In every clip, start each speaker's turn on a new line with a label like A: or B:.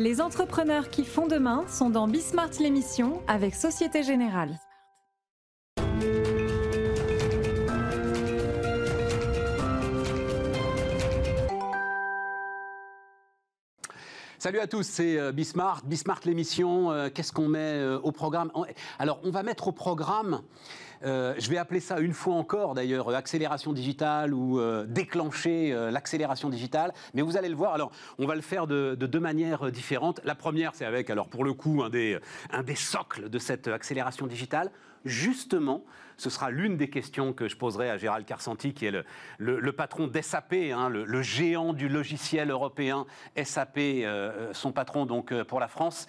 A: Les entrepreneurs qui font demain sont dans Bismart l'émission avec Société Générale.
B: Salut à tous, c'est euh, Bismart. Bismart l'émission, euh, qu'est-ce qu'on met euh, au programme? Alors, on va mettre au programme euh, je vais appeler ça une fois encore d'ailleurs accélération digitale ou euh, déclencher euh, l'accélération digitale. Mais vous allez le voir. Alors, on va le faire de, deux manières différentes. La première, c'est avec, alors pour le coup, un des, socles de cette accélération digitale. Justement, ce sera l'une des questions que je poserai à Gérald Carsanti, qui est le, le, patron d'SAP, hein, le, géant du logiciel européen SAP, son patron donc pour la France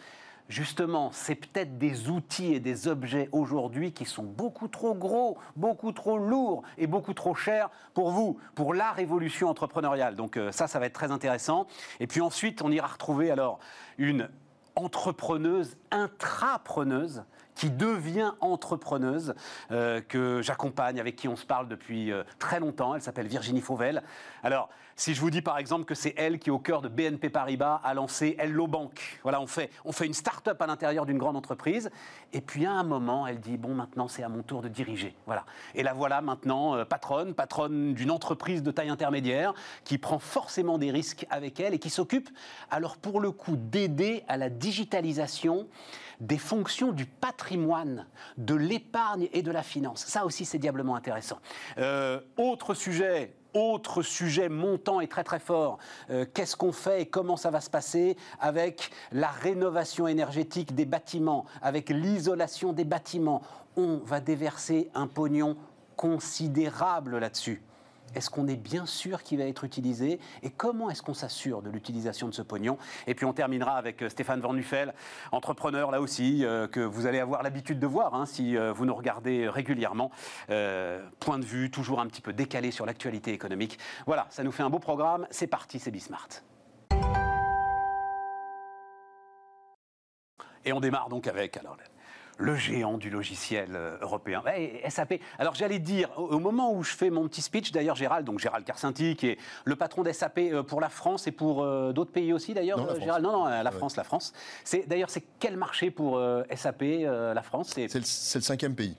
B: justement, c'est peut-être des outils et des objets aujourd'hui qui sont beaucoup trop gros, beaucoup trop lourds et beaucoup trop chers pour vous, pour la révolution entrepreneuriale. Donc euh, ça, ça va être très intéressant. Et puis ensuite, on ira retrouver alors une entrepreneuse, intrapreneuse, qui devient entrepreneuse, euh, que j'accompagne, avec qui on se parle depuis euh, très longtemps. Elle s'appelle Virginie Fauvel. Alors, si je vous dis par exemple que c'est elle qui, au cœur de BNP Paribas, a lancé Hello Bank. Voilà, on fait, on fait une start-up à l'intérieur d'une grande entreprise. Et puis à un moment, elle dit Bon, maintenant, c'est à mon tour de diriger. Voilà. Et la voilà maintenant euh, patronne, patronne d'une entreprise de taille intermédiaire, qui prend forcément des risques avec elle et qui s'occupe, alors pour le coup, d'aider à la digitalisation des fonctions du patrimoine, de l'épargne et de la finance. Ça aussi, c'est diablement intéressant. Euh, autre sujet, autre sujet montant et très très fort, euh, qu'est-ce qu'on fait et comment ça va se passer avec la rénovation énergétique des bâtiments, avec l'isolation des bâtiments? On va déverser un pognon considérable là-dessus est-ce qu'on est bien sûr qu'il va être utilisé Et comment est-ce qu'on s'assure de l'utilisation de ce pognon Et puis on terminera avec euh, Stéphane Van Nuffel, entrepreneur là aussi, euh, que vous allez avoir l'habitude de voir hein, si euh, vous nous regardez régulièrement. point de vue toujours un petit peu décalé sur l'actualité économique. Voilà, ça nous fait un beau programme. C'est parti, c'est Bismart. Et on démarre donc avec alors, le géant du logiciel euh, européen. SAP. Alors j'allais dire, au, moment où je fais mon petit speech, d'ailleurs Gérald, donc Gérald Carcinti, qui est le patron d'SAP euh, pour la France et pour euh, d'autres pays aussi d'ailleurs, Gérald. Non, non, la France, la France. C'est d'ailleurs c'est quel marché pour SAP, la France?
C: C'est le, cinquième pays.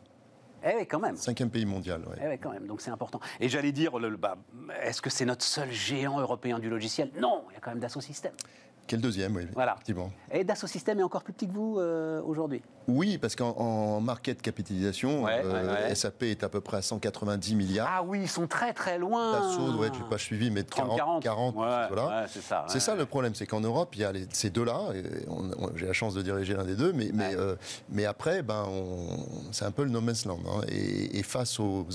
B: Eh oui, quand même.
C: Cinquième pays mondial,
B: oui. Eh oui, quand même, donc c'est important. Et j'allais dire, bah, est-ce que c'est notre seul géant européen du logiciel? Non, il y a quand même Dassault Systèmes.
C: Quel deuxième, oui.
B: Voilà. Et Dassault Systèmes est encore plus petit que vous aujourd'hui
C: oui, parce qu'en market capitalisation, euh, SAP est à peu près à 190 milliards.
B: Ah oui, ils sont très très loin.
C: Dassault, ouais, je n'ai pas suivi, mais 30, 40, 40 voilà. c'est ça. C'est ça le problème, c'est qu'en Europe, il y a ces deux-là. J'ai la chance de diriger l'un des deux, mais, mais, euh, mais après, ben, c'est un peu le no man's land. Hein. et, face aux,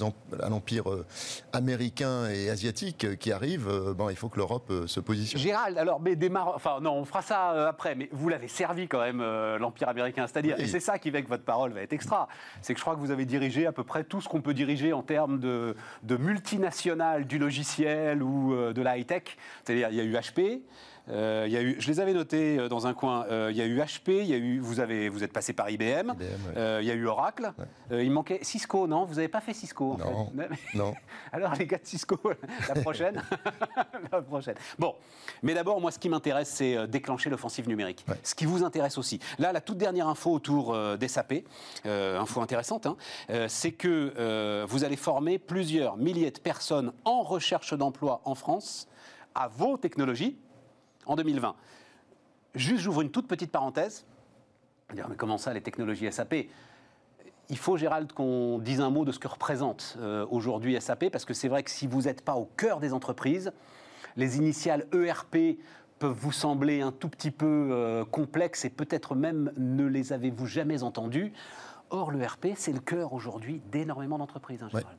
C: à l'empire euh, américain et asiatique qui arrive, ben, il faut que l'Europe se positionne.
B: Gérald, alors, mais démarre, enfin non, on fera ça après, mais vous l'avez servi quand même, l'empire américain, c'est-à-dire c'est ça qui fait que votre parole va être extra. C'est que je crois que vous avez dirigé à peu près tout ce qu'on peut diriger en termes de, multinationales du logiciel ou euh, de la high-tech. C'est-à-dire, il y a eu HP, euh, il y a eu, je les avais notés euh, dans un coin. Euh, il y a eu HP, il y a eu, vous, avez, vous êtes passé par IBM, il y a eu Oracle. il manquait Cisco, non Vous n'avez pas fait Cisco en
C: non, non.
B: Alors les gars de Cisco, la prochaine La prochaine. Bon, mais d'abord, moi, ce qui m'intéresse, c'est déclencher l'offensive numérique. Ce qui vous intéresse aussi. Là, la toute dernière info autour des SAP, info intéressante, hein, c'est que vous allez former plusieurs milliers de personnes en recherche d'emploi en France à vos technologies en 2020. Juste, j'ouvre une toute petite parenthèse. Mais comment ça, les technologies SAP il faut, Gérald, qu'on dise un mot de ce que représente euh, aujourd'hui SAP, parce que c'est vrai que si vous n'êtes pas au cœur des entreprises, les initiales ERP peuvent vous sembler un tout petit peu euh, complexes et peut-être même ne les avez-vous jamais entendues. Or, l'ERP, c'est le cœur aujourd'hui d'énormément d'entreprises, hein, Gérald.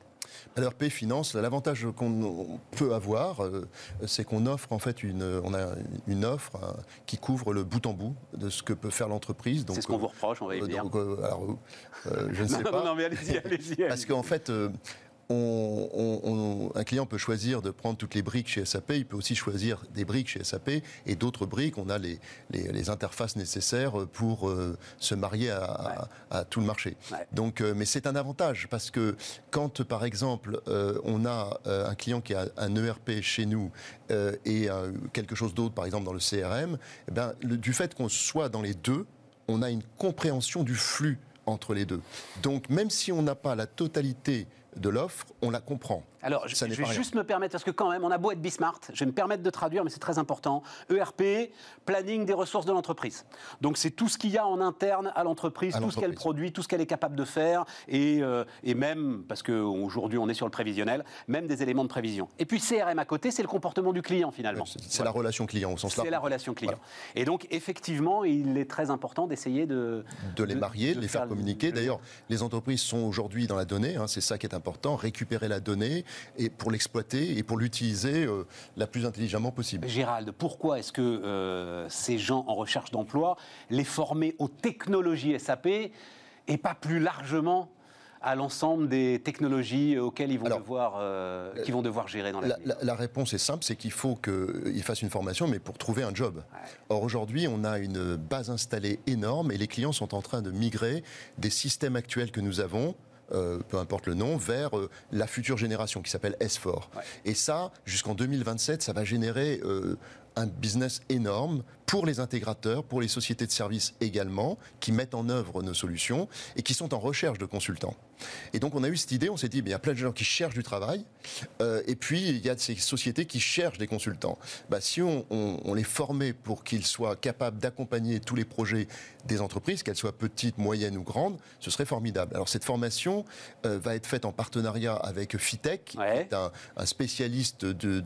C: P Finance, l'avantage qu'on peut avoir, euh, c'est qu'on offre en fait une, on a une offre hein, qui couvre le bout en bout de ce que peut faire l'entreprise.
B: C'est ce qu'on vous reproche, on va y
C: venir. alors, je ne sais pas.
B: Non, mais allez-y, allez-y.
C: Parce qu'en fait, un client peut choisir de prendre toutes les briques chez SAP, il peut aussi choisir des briques chez SAP et d'autres briques. On a les, les, interfaces nécessaires pour euh, se marier à, tout le marché. Donc, euh, mais c'est un avantage parce que quand, par exemple, euh, on a un client qui a un ERP chez nous et quelque chose d'autre, par exemple, dans le CRM, eh ben, du fait qu'on soit dans les deux, on a une compréhension du flux entre les deux. Donc, même si on n'a pas la totalité de l'offre, on la comprend.
B: Alors, je, vais juste me permettre, parce que quand même, on a beau être Bismart, je vais me permettre de traduire, mais c'est très important. ERP, planning des ressources de l'entreprise. Donc, c'est tout ce qu'il y a en interne à l'entreprise, tout ce qu'elle produit, tout ce qu'elle est capable de faire, et, euh, et même, parce qu'aujourd'hui, on est sur le prévisionnel, même des éléments de prévision. Et puis, CRM à côté, c'est le comportement du client, finalement.
C: c'est la relation client, au sens
B: là. C'est la relation client. Et donc, effectivement, il est très important d'essayer de...
C: De les marier, de, les faire, communiquer. D'ailleurs, les entreprises sont aujourd'hui dans la donnée, hein, c'est ça qui est important, récupérer la donnée, et pour l'exploiter et pour l'utiliser euh, la plus intelligemment possible.
B: Gérald, pourquoi est-ce que euh, ces gens en recherche d'emploi, les former aux technologies SAP et pas plus largement à l'ensemble des technologies auxquelles ils vont, devoir, euh, vont devoir gérer dans
C: la, la, la réponse est simple, c'est qu'il faut qu'ils fassent une formation, mais pour trouver un job. Or, aujourd'hui, on a une base installée énorme et les clients sont en train de migrer des systèmes actuels que nous avons euh, peu importe le nom, vers euh, la future génération qui s'appelle S4. Et ça, jusqu'en 2027, ça va générer euh, un business énorme pour les intégrateurs, pour les sociétés de services également, qui mettent en œuvre nos solutions et qui sont en recherche de consultants. Et donc on a eu cette idée, on s'est dit, il y a plein de gens qui cherchent du travail, euh, et puis il y a ces sociétés qui cherchent des consultants. Bah, si on, les formait pour qu'ils soient capables d'accompagner tous les projets des entreprises, qu'elles soient petites, moyennes ou grandes, ce serait formidable. Alors cette formation euh, va être faite en partenariat avec Fitech, qui est un, spécialiste de,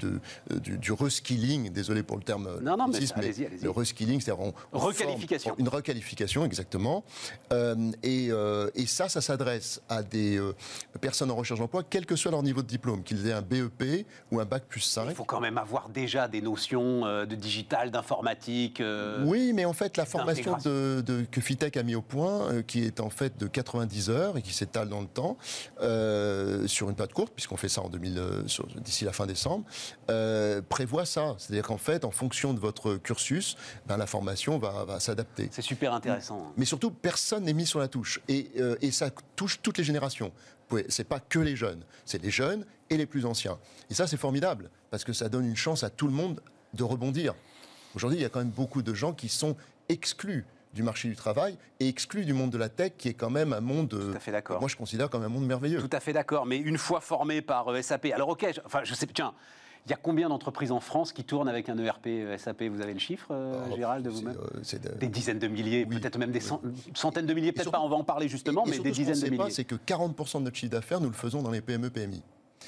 C: du, reskilling, désolé pour le terme
B: non, non, mais, allez-y,
C: le reskilling, c'est-à-dire
B: requalification.
C: une requalification, exactement. Euh, et, et, ça, ça s'adresse à des euh, personnes en recherche d'emploi, quel que soit leur niveau de diplôme, qu'ils aient un BEP ou un bac plus 5.
B: Il faut quand même avoir déjà des notions euh, de digital, d'informatique. Euh,
C: oui, mais en fait, la formation de, que Fitech a mis au point, qui est en fait de 90 heures et qui s'étale dans le temps, sur une période courte, puisqu'on fait ça en 2000, d'ici la fin décembre, prévoit ça. C'est-à-dire qu'en fait, en fonction de votre cursus, ben, la formation va, va s'adapter.
B: C'est super intéressant.
C: Mais surtout, personne n'est mis sur la touche. Et, et ça touche toutes les générations. C'est pas que les jeunes, c'est les jeunes et les plus anciens. Et ça, c'est formidable, parce que ça donne une chance à tout le monde de rebondir. Aujourd'hui, il y a quand même beaucoup de gens qui sont exclus du marché du travail et exclus du monde de la tech, qui est quand même un monde, Tout à fait d'accord. moi je considère comme un monde merveilleux.
B: Tout à fait d'accord, mais une fois formé par euh, SAP, alors ok, enfin je sais, tiens, il y a combien d'entreprises en France qui tournent avec un ERP euh, SAP Vous avez le chiffre, euh, ah, Gérald, de vous-même? euh, Des dizaines de milliers, peut-être même des centaines de milliers, peut-être pas, on va en parler justement, mais des dizaines de milliers.
C: C'est que 40% de notre chiffre d'affaires, nous le faisons dans les PME-PMI.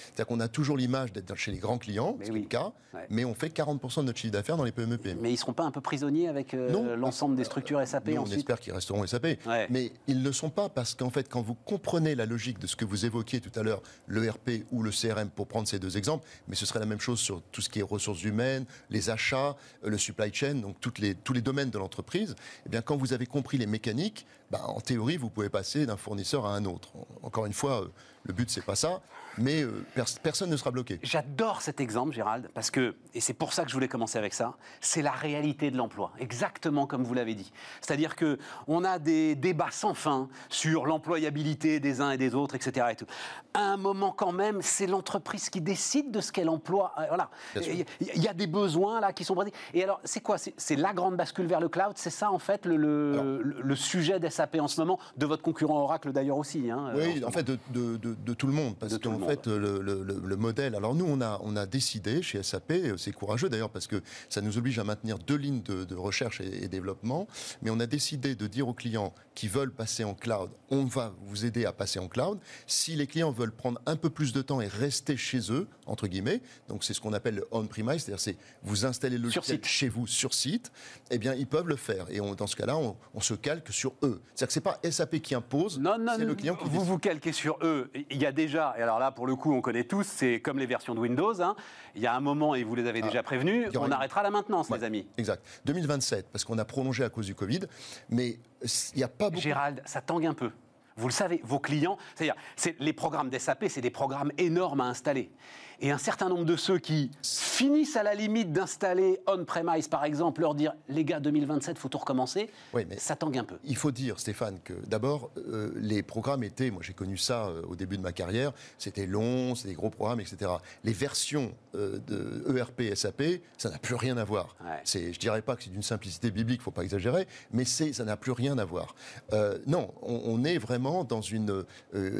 C: C'est-à-dire qu'on a toujours l'image d'être chez les grands clients, c'est le cas, mais on fait 40% de notre chiffre d'affaires dans les PME PME.
B: Mais ils ne seront pas un peu prisonniers avec euh, l'ensemble des structures SAP
C: On espère qu'ils resteront SAP. Mais ils ne le sont pas parce qu'en fait, quand vous comprenez la logique de ce que vous évoquiez tout à l'heure, l'ERP ou le CRM, pour prendre ces deux exemples, mais ce serait la même chose sur tout ce qui est ressources humaines, les achats, euh, le supply chain, donc toutes les, tous les domaines de l'entreprise, eh bien quand vous avez compris les mécaniques, bah, en théorie, vous pouvez passer d'un fournisseur à un autre. Encore une fois, euh, le but, c'est pas ça mais euh, personne ne sera bloqué.
B: J'adore cet exemple, Gérald, parce que, et c'est pour ça que je voulais commencer avec ça, c'est la réalité de l'emploi, exactement comme vous l'avez dit. C'est-à-dire que on a des débats sans fin sur l'employabilité des uns et des autres, etc. Et tout. À un moment, quand même, c'est l'entreprise qui décide de ce qu'elle emploie. Euh, voilà. Il y, a des besoins là qui sont Et alors, c'est quoi? C'est la grande bascule vers le cloud? C'est ça, en fait, le, le, sujet d'SAP en ce moment, de votre concurrent Oracle d'ailleurs aussi.
C: Hein, oui, en, fait, de, de, de, tout le monde. Parce que en fait, le, le, modèle. Alors nous, on a, on a décidé chez SAP, c'est courageux d'ailleurs parce que ça nous oblige à maintenir deux lignes de, recherche et, développement, mais on a décidé de dire aux clients qui veulent passer en cloud, on va vous aider à passer en cloud. Si les clients veulent prendre un peu plus de temps et rester chez eux, entre guillemets, donc c'est ce qu'on appelle le on-premise, c'est-à-dire c'est vous installez le logiciel chez vous sur site, eh bien ils peuvent le faire. Et dans ce cas-là, on, se calque sur eux. C'est-à-dire que c'est pas SAP qui impose, c'est le client qui
B: Vous vous calquez sur eux. Il y a déjà, et alors là pour le coup on connaît tous, c'est comme les versions de Windows. Hein. Il y a un moment, et vous les avez ah. déjà prévenus, on arrêtera la maintenance, les amis.
C: Exact. 2027, parce qu'on a prolongé à cause du Covid, mais il a pas beaucoup...
B: Gérald, ça tangue un peu. Vous le savez, vos clients, c'est-à-dire les programmes d'SAP, c'est des programmes énormes à installer. Et un certain nombre de ceux qui finissent à la limite d'installer on-premise, par exemple, leur dire les gars, 2027, faut tout recommencer, oui, mais ça tangue un peu.
C: Il faut dire, Stéphane, que d'abord, euh, les programmes étaient, moi j'ai connu ça euh, au début de ma carrière, c'était long, c'était des gros programmes, etc. Les versions euh, de ERP, SAP, ça n'a plus rien à voir. C'est, je dirais pas que c'est d'une simplicité biblique, faut pas exagérer, mais c'est, ça n'a plus rien à voir. non, on, on, est vraiment dans une,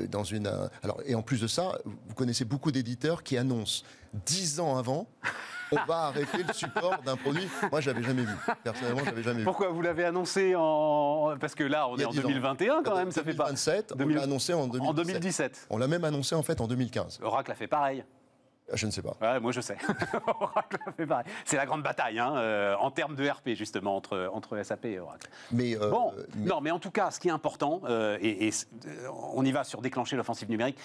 C: dans une. alors, et en plus de ça, vous connaissez beaucoup d'éditeurs qui annonce dix ans avant on va arrêter le support d'un produit. Moi, je l'avais jamais vu. Personnellement, j'avais jamais vu.
B: Pourquoi vous l'avez annoncé en parce que là, on est en 2021 quand même.
C: Ça fait pas. On l'a annoncé en 2017.
B: En 2017.
C: On l'a même annoncé en fait en 2015.
B: Oracle a fait pareil.
C: Ah, je ne sais pas.
B: Ouais, moi je sais. C'est la grande bataille hein, euh, en termes de RP justement entre, entre SAP et Oracle. Mais, euh, bon, non, mais en tout cas, ce qui est important, euh, et, on y va sur déclencher l'offensive numérique,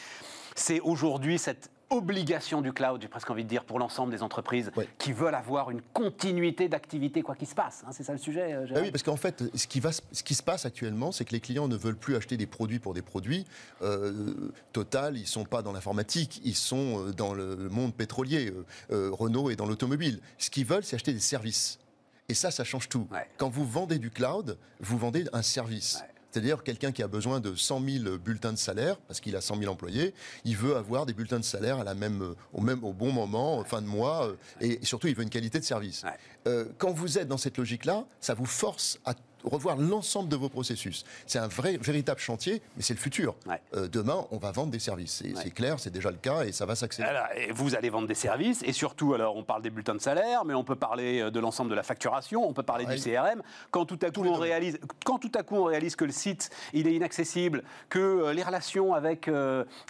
B: c'est aujourd'hui cette obligation du cloud, j'ai presque envie de dire, pour l'ensemble des entreprises qui veulent avoir une continuité d'activité quoi qu'il se passe. Hein, c'est ça le sujet
C: euh, ah Oui, parce qu'en fait, ce qui, va, ce qui se passe actuellement, c'est que les clients ne veulent plus acheter des produits pour des produits. Euh, Total, ils ne sont pas dans l'informatique, ils sont euh, dans le monde pétrolier. Renault est dans l'automobile. Ce qu'ils veulent, c'est acheter des services. Et ça, ça change tout. Quand vous vendez du cloud, vous vendez un service. C'est-à-dire quelqu'un qui a besoin de 100 000 bulletins de salaire, parce qu'il a 100 000 employés, il veut avoir des bulletins de salaire à la même, au, même, au bon moment, fin de mois, euh, et surtout il veut une qualité de service. Euh, quand vous êtes dans cette logique-là, ça vous force à revoir l'ensemble de vos processus. C'est un vrai, véritable chantier, mais c'est le futur. Euh, demain, on va vendre des services. C'est clair, c'est déjà le cas et ça va s'accélérer.
B: Vous allez vendre des services et surtout, alors on parle des bulletins de salaire, mais on peut parler euh, de l'ensemble de la facturation, on peut parler du CRM. Quand tout à coup on réalise, quand tout à coup on réalise que le site il est inaccessible, que euh, les relations avec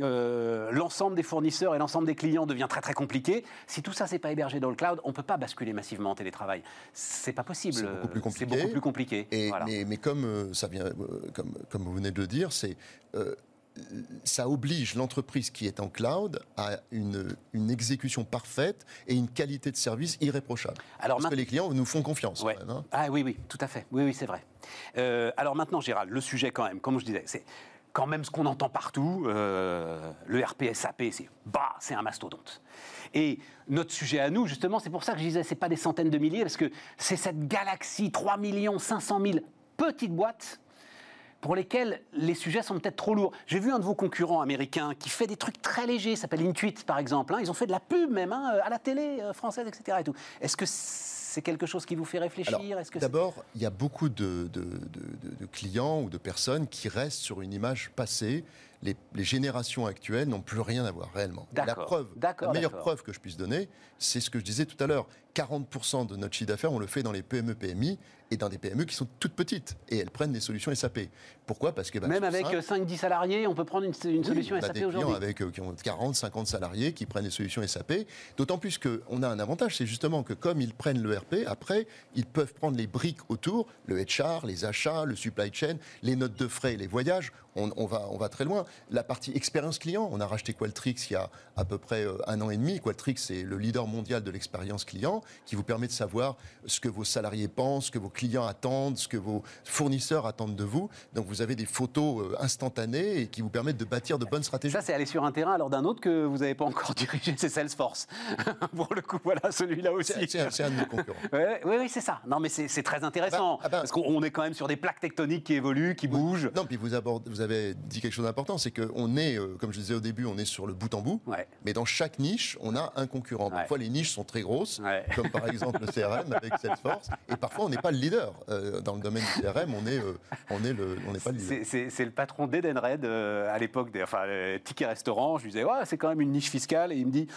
B: l'ensemble des fournisseurs et l'ensemble des clients devient très très compliqué. Si tout ça c'est pas hébergé dans le cloud, on peut pas basculer massivement en télétravail. C'est pas possible.
C: C'est beaucoup plus compliqué.
B: Beaucoup plus compliqué
C: mais, comme, euh, ça vient, euh, comme, comme vous venez de le dire, c'est euh, ça oblige l'entreprise qui est en cloud à une, une, exécution parfaite et une qualité de service irréprochable. Alors Parce que les clients nous font confiance.
B: Hein. Ah oui, oui, tout à fait. Oui, oui, c'est vrai. alors maintenant, Gérald, le sujet quand même, comme je disais, c'est quand même ce qu'on entend partout. le RPSAP, c'est bah, c'est un mastodonte. Et notre sujet à nous, justement, c'est pour ça que je disais, c'est pas des centaines de milliers, parce que c'est cette galaxie, 3 500 000 petites boîtes pour lesquelles les sujets sont peut-être trop lourds. J'ai vu un de vos concurrents américains qui fait des trucs très légers, s'appelle Intuit par exemple. Hein. Ils ont fait de la pub même hein, à la télé euh, française, etc. Est-ce que c'est quelque chose qui vous fait réfléchir
C: D'abord, il y a beaucoup de, clients ou de personnes qui restent sur une image passée les, générations actuelles n'ont plus rien à voir réellement. La preuve, la meilleure preuve que je puisse donner, c'est ce que je disais tout à l'heure. 40% de notre chiffre d'affaires, on le fait dans les PME, PMI et dans des PME qui sont toutes petites et elles prennent des solutions SAP. Pourquoi? Parce que
B: bah, même avec 5-10 salariés, on peut prendre une, solution SAP aujourd'hui.
C: avec euh, qui ont 40, 50 salariés qui prennent des solutions SAP. D'autant plus qu'on a un avantage, c'est justement que comme ils prennent le RP, après ils peuvent prendre les briques autour, le HR, les achats, le supply chain, les notes de frais, les voyages. On, va, on va très loin. La partie expérience client, on a racheté Qualtrics il y a à peu près euh, un an et demi. Qualtrics, c'est le leader mondial de l'expérience client qui vous permet de savoir ce que vos salariés pensent, ce que vos clients attendent, ce que vos fournisseurs attendent de vous. Donc vous avez des photos euh, instantanées et qui vous permettent de bâtir de bonnes stratégies.
B: Ça, c'est aller sur un terrain alors d'un autre que vous n'avez pas encore dirigé, c'est Salesforce. Pour le coup, voilà, celui-là aussi.
C: C'est un de nos concurrents.
B: oui, oui, c'est ça. Non, mais c'est très intéressant. Bah, ah ben, parce qu'on est quand même sur des plaques tectoniques qui évoluent, qui bougent.
C: Non, puis vous, vous avez dit quelque chose d'important, c'est qu'on est, euh, comme je disais au début, on est sur le bout en bout. Mais dans chaque niche, on a un concurrent. Parfois, les niches sont très grosses, comme par exemple le CRM avec Salesforce. Et parfois, on n'est pas le leader. Euh, dans le domaine du CRM, on euh, on est le, on n'est pas le leader.
B: C'est le patron d'Edenred à l'époque, des, enfin, ticket restaurant. Je lui disais, ouais, c'est quand même une niche fiscale. Et il me dit,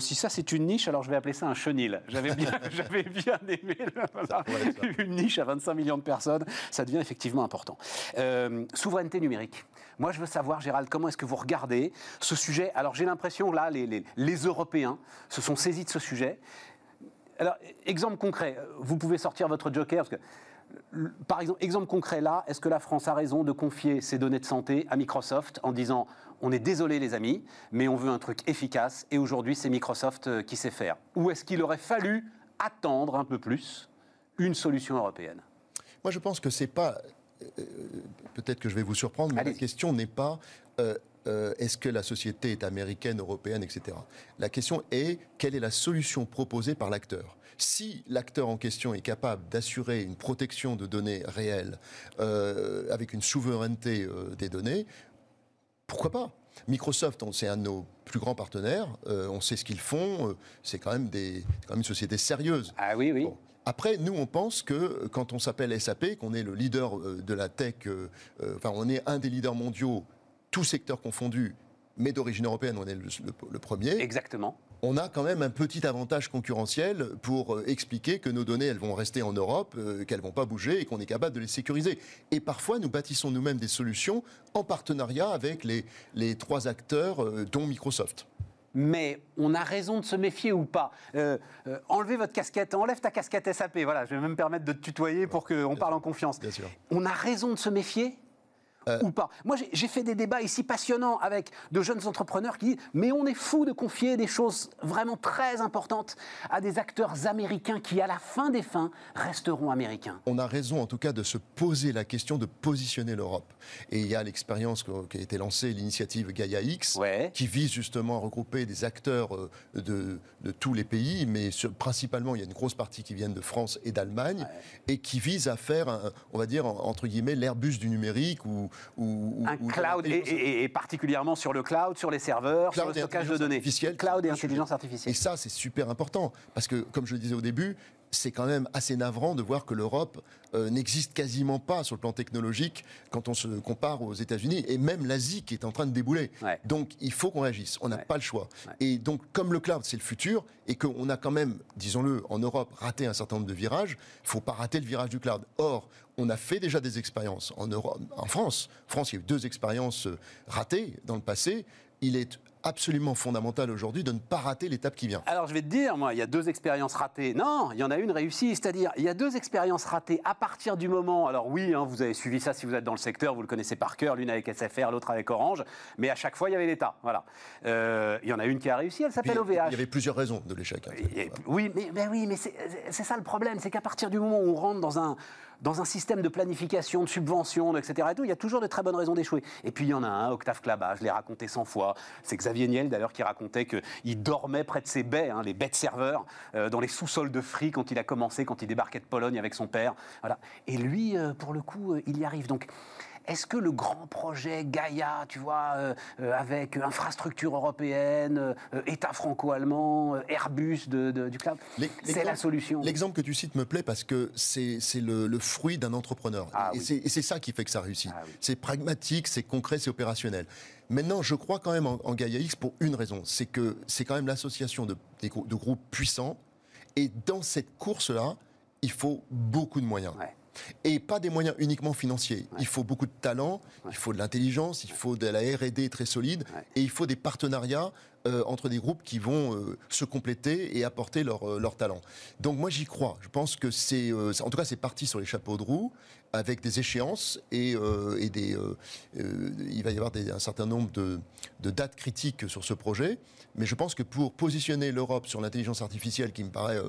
B: si ça c'est une niche, alors je vais appeler ça un chenil. J'avais bien, j'avais bien aimé une niche à 25 millions de personnes. Ça devient effectivement important. souveraineté numérique. Moi, je veux savoir, Gérald, comment est-ce que vous regardez ce sujet? Alors, j'ai l'impression, là, les, les, Européens se sont saisis de ce sujet. Alors, exemple concret, vous pouvez sortir votre joker, parce que, par exemple, exemple concret là, est-ce que la France a raison de confier ses données de santé à Microsoft en disant on est désolé les amis, mais on veut un truc efficace et aujourd'hui c'est Microsoft euh, qui sait faire Ou est-ce qu'il aurait fallu attendre un peu plus une solution européenne?
C: Moi je pense que c'est pas peut-être que je vais vous surprendre, mais la question n'est pas est-ce que la société est américaine, européenne, etc. La question est quelle est la solution proposée par l'acteur si l'acteur en question est capable d'assurer une protection de données réelles avec une souveraineté des données, pourquoi pas? Microsoft, c'est un de nos plus grands partenaires. Euh, on sait ce qu'ils font. Euh, c'est quand même des, quand même une société sérieuse.
B: Ah oui, oui.
C: Après, nous, on pense que quand on s'appelle SAP, qu'on est le leader euh, de la tech, enfin, on est un des leaders mondiaux, tous secteurs confondus, mais d'origine européenne, on est le premier.
B: Exactement
C: on a quand même un petit avantage concurrentiel pour euh, expliquer que nos données, elles vont rester en Europe, euh, qu'elles vont pas bouger et qu'on est capable de les sécuriser. Et parfois, nous bâtissons nous-mêmes des solutions en partenariat avec les, les trois acteurs, euh, dont Microsoft
B: mais on a raison de se méfier ou pas. enlevez votre casquette, enlève ta casquette SAP. Voilà, je vais même me permettre de te tutoyer pour qu'on parle en confiance. Bien sûr. On a raison de se méfier euh, ou pas. Moi, j'ai fait des débats ici passionnants avec de jeunes entrepreneurs qui disent Mais on est fou de confier des choses vraiment très importantes à des acteurs américains qui, à la fin des fins, resteront américains.
C: On a raison, en tout cas, de se poser la question de positionner l'Europe. Et il y a l'expérience qui a été lancée, l'initiative Gaia X, qui vise justement à regrouper des acteurs euh, de, tous les pays, mais principalement, il y a une grosse partie qui viennent de France et d'Allemagne, et qui vise à faire, on va dire, entre guillemets, l'Airbus du numérique ou
B: un cloud, et, particulièrement sur le cloud, sur les serveurs, sur le stockage de données. Cloud et intelligence artificielle.
C: Et ça, c'est super important, parce que, comme je le disais au début, c'est quand même assez navrant de voir que l'Europe euh, n'existe quasiment pas sur le plan technologique quand on se compare aux États-Unis et même l'Asie qui est en train de débouler. Donc il faut qu'on réagisse, on n'a pas le choix. Et donc comme le cloud c'est le futur et qu'on a quand même, disons-le, en Europe raté un certain nombre de virages, il ne faut pas rater le virage du cloud. Or, on a fait déjà des expériences en, Europe, en France. En France, il y a eu deux expériences euh, ratées dans le passé. Il est absolument fondamental aujourd'hui de ne pas rater l'étape qui vient.
B: Alors je vais te dire, moi, il y a deux expériences ratées. Non, il y en a une réussie, c'est-à-dire il y a deux expériences ratées à partir du moment. Alors oui, hein, vous avez suivi ça si vous êtes dans le secteur, vous le connaissez par cœur, l'une avec SFR, l'autre avec Orange, mais à chaque fois il y avait l'État. Voilà. Euh, il y en a une qui a réussi, elle s'appelle OVH.
C: Il y avait plusieurs raisons de l'échec.
B: Oui, mais, mais, oui, mais c'est ça le problème, c'est qu'à partir du moment où on rentre dans un dans un système de planification, de subvention, etc. Il y a toujours de très bonnes raisons d'échouer. Et puis il y en a un, Octave Clabat, je l'ai raconté 100 fois. C'est Xavier Niel d'ailleurs qui racontait qu'il dormait près de ses baies, hein, les baies de serveurs, euh, dans les sous-sols de Free quand il a commencé, quand il débarquait de Pologne avec son père. Voilà. Et lui, euh, pour le coup, euh, il y arrive. Donc est-ce que le grand projet Gaïa, tu vois, euh, euh, avec infrastructure européenne, euh, État franco-allemand, Airbus du cloud, c'est la solution
C: L'exemple que tu cites me plaît parce que c'est le, fruit d'un entrepreneur. Ah et c'est ça qui fait que ça réussit. Ah c'est pragmatique, c'est concret, c'est opérationnel. Maintenant, je crois quand même en, Gaïa X pour une raison, c'est que c'est quand même l'association de, de, groupes puissants. Et dans cette course-là, il faut beaucoup de moyens. Et pas des moyens uniquement financiers. Il faut beaucoup de talent, il faut de l'intelligence, il faut de la R&D très solide, et il faut des partenariats euh, entre des groupes qui vont euh, se compléter et apporter leur, euh, leur talent. Donc moi j'y crois. Je pense que c'est, en tout cas c'est parti sur les chapeaux de roue avec des échéances et, et des, il va y avoir un certain nombre de, de, dates critiques sur ce projet. Mais je pense que pour positionner l'Europe sur l'intelligence artificielle, qui me paraît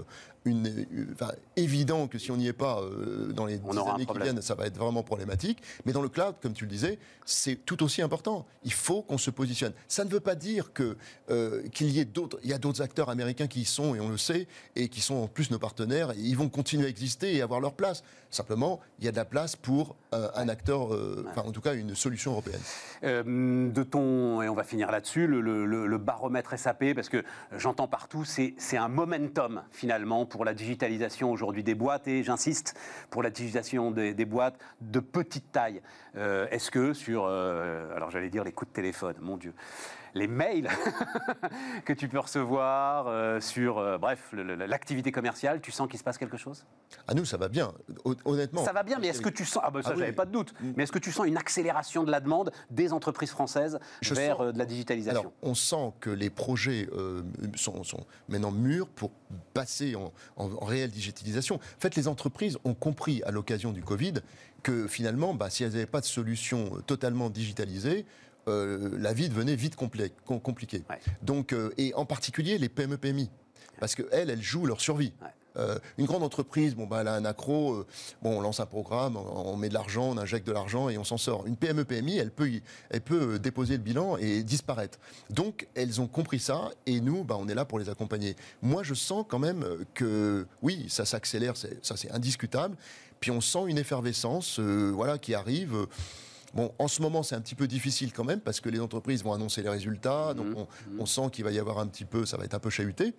C: une, enfin, évident que si on n'y est pas dans les années qui viennent, ça va être vraiment problématique. Mais dans le cloud, comme tu le disais, c'est tout aussi important. Il faut qu'on se positionne. Ça ne veut pas dire que euh, qu'il y ait d'autres, il y a d'autres acteurs américains qui y sont et on le sait et qui sont en plus nos partenaires. Et ils vont continuer à exister et avoir leur place. Simplement, il y a de la place pour euh, un acteur, euh, en tout cas une solution européenne.
B: de ton et on va finir là-dessus, le, baromètre SAP parce que j'entends partout, c'est un momentum finalement pour la digitalisation aujourd'hui des boîtes et j'insiste pour la digitalisation des boîtes de petite taille. Est-ce que sur, alors j'allais dire les coups de téléphone, mon Dieu les mails que tu peux recevoir euh, sur, euh, bref, l'activité commerciale, tu sens qu'il se passe quelque chose?
C: À nous, ça va bien, honnêtement.
B: Ça va bien, mais est-ce que tu sens, ah ben ça, ah j'avais pas de doute, mm. mais est-ce que tu sens une accélération de la demande des entreprises françaises vers euh, de la digitalisation? Alors,
C: on sent que les projets sont, sont, maintenant mûrs pour passer en, en, réelle digitalisation. En fait, les entreprises ont compris à l'occasion du Covid que finalement, bah, si elles n'avaient pas de solution totalement digitalisée, euh, la vie devenait vite compliquée. Donc, euh, et en particulier les PME-PMI, parce qu'elles, elles jouent leur survie. une grande entreprise, bon, bah, elle a un accro, bon, on lance un programme, on, met de l'argent, on injecte de l'argent et on s'en sort. Une PME PMI, elle peut, elle peut déposer le bilan et disparaître. Donc elles ont compris ça et nous, bah, on est là pour les accompagner. Moi, je sens quand même que oui, ça s'accélère, ça c'est indiscutable. Puis on sent une effervescence, voilà, qui arrive. Bon, en ce moment, c'est un petit peu difficile quand même parce que les entreprises vont annoncer les résultats. Donc, mmh. on, sent qu'il va y avoir un petit peu, ça va être un peu chahuté.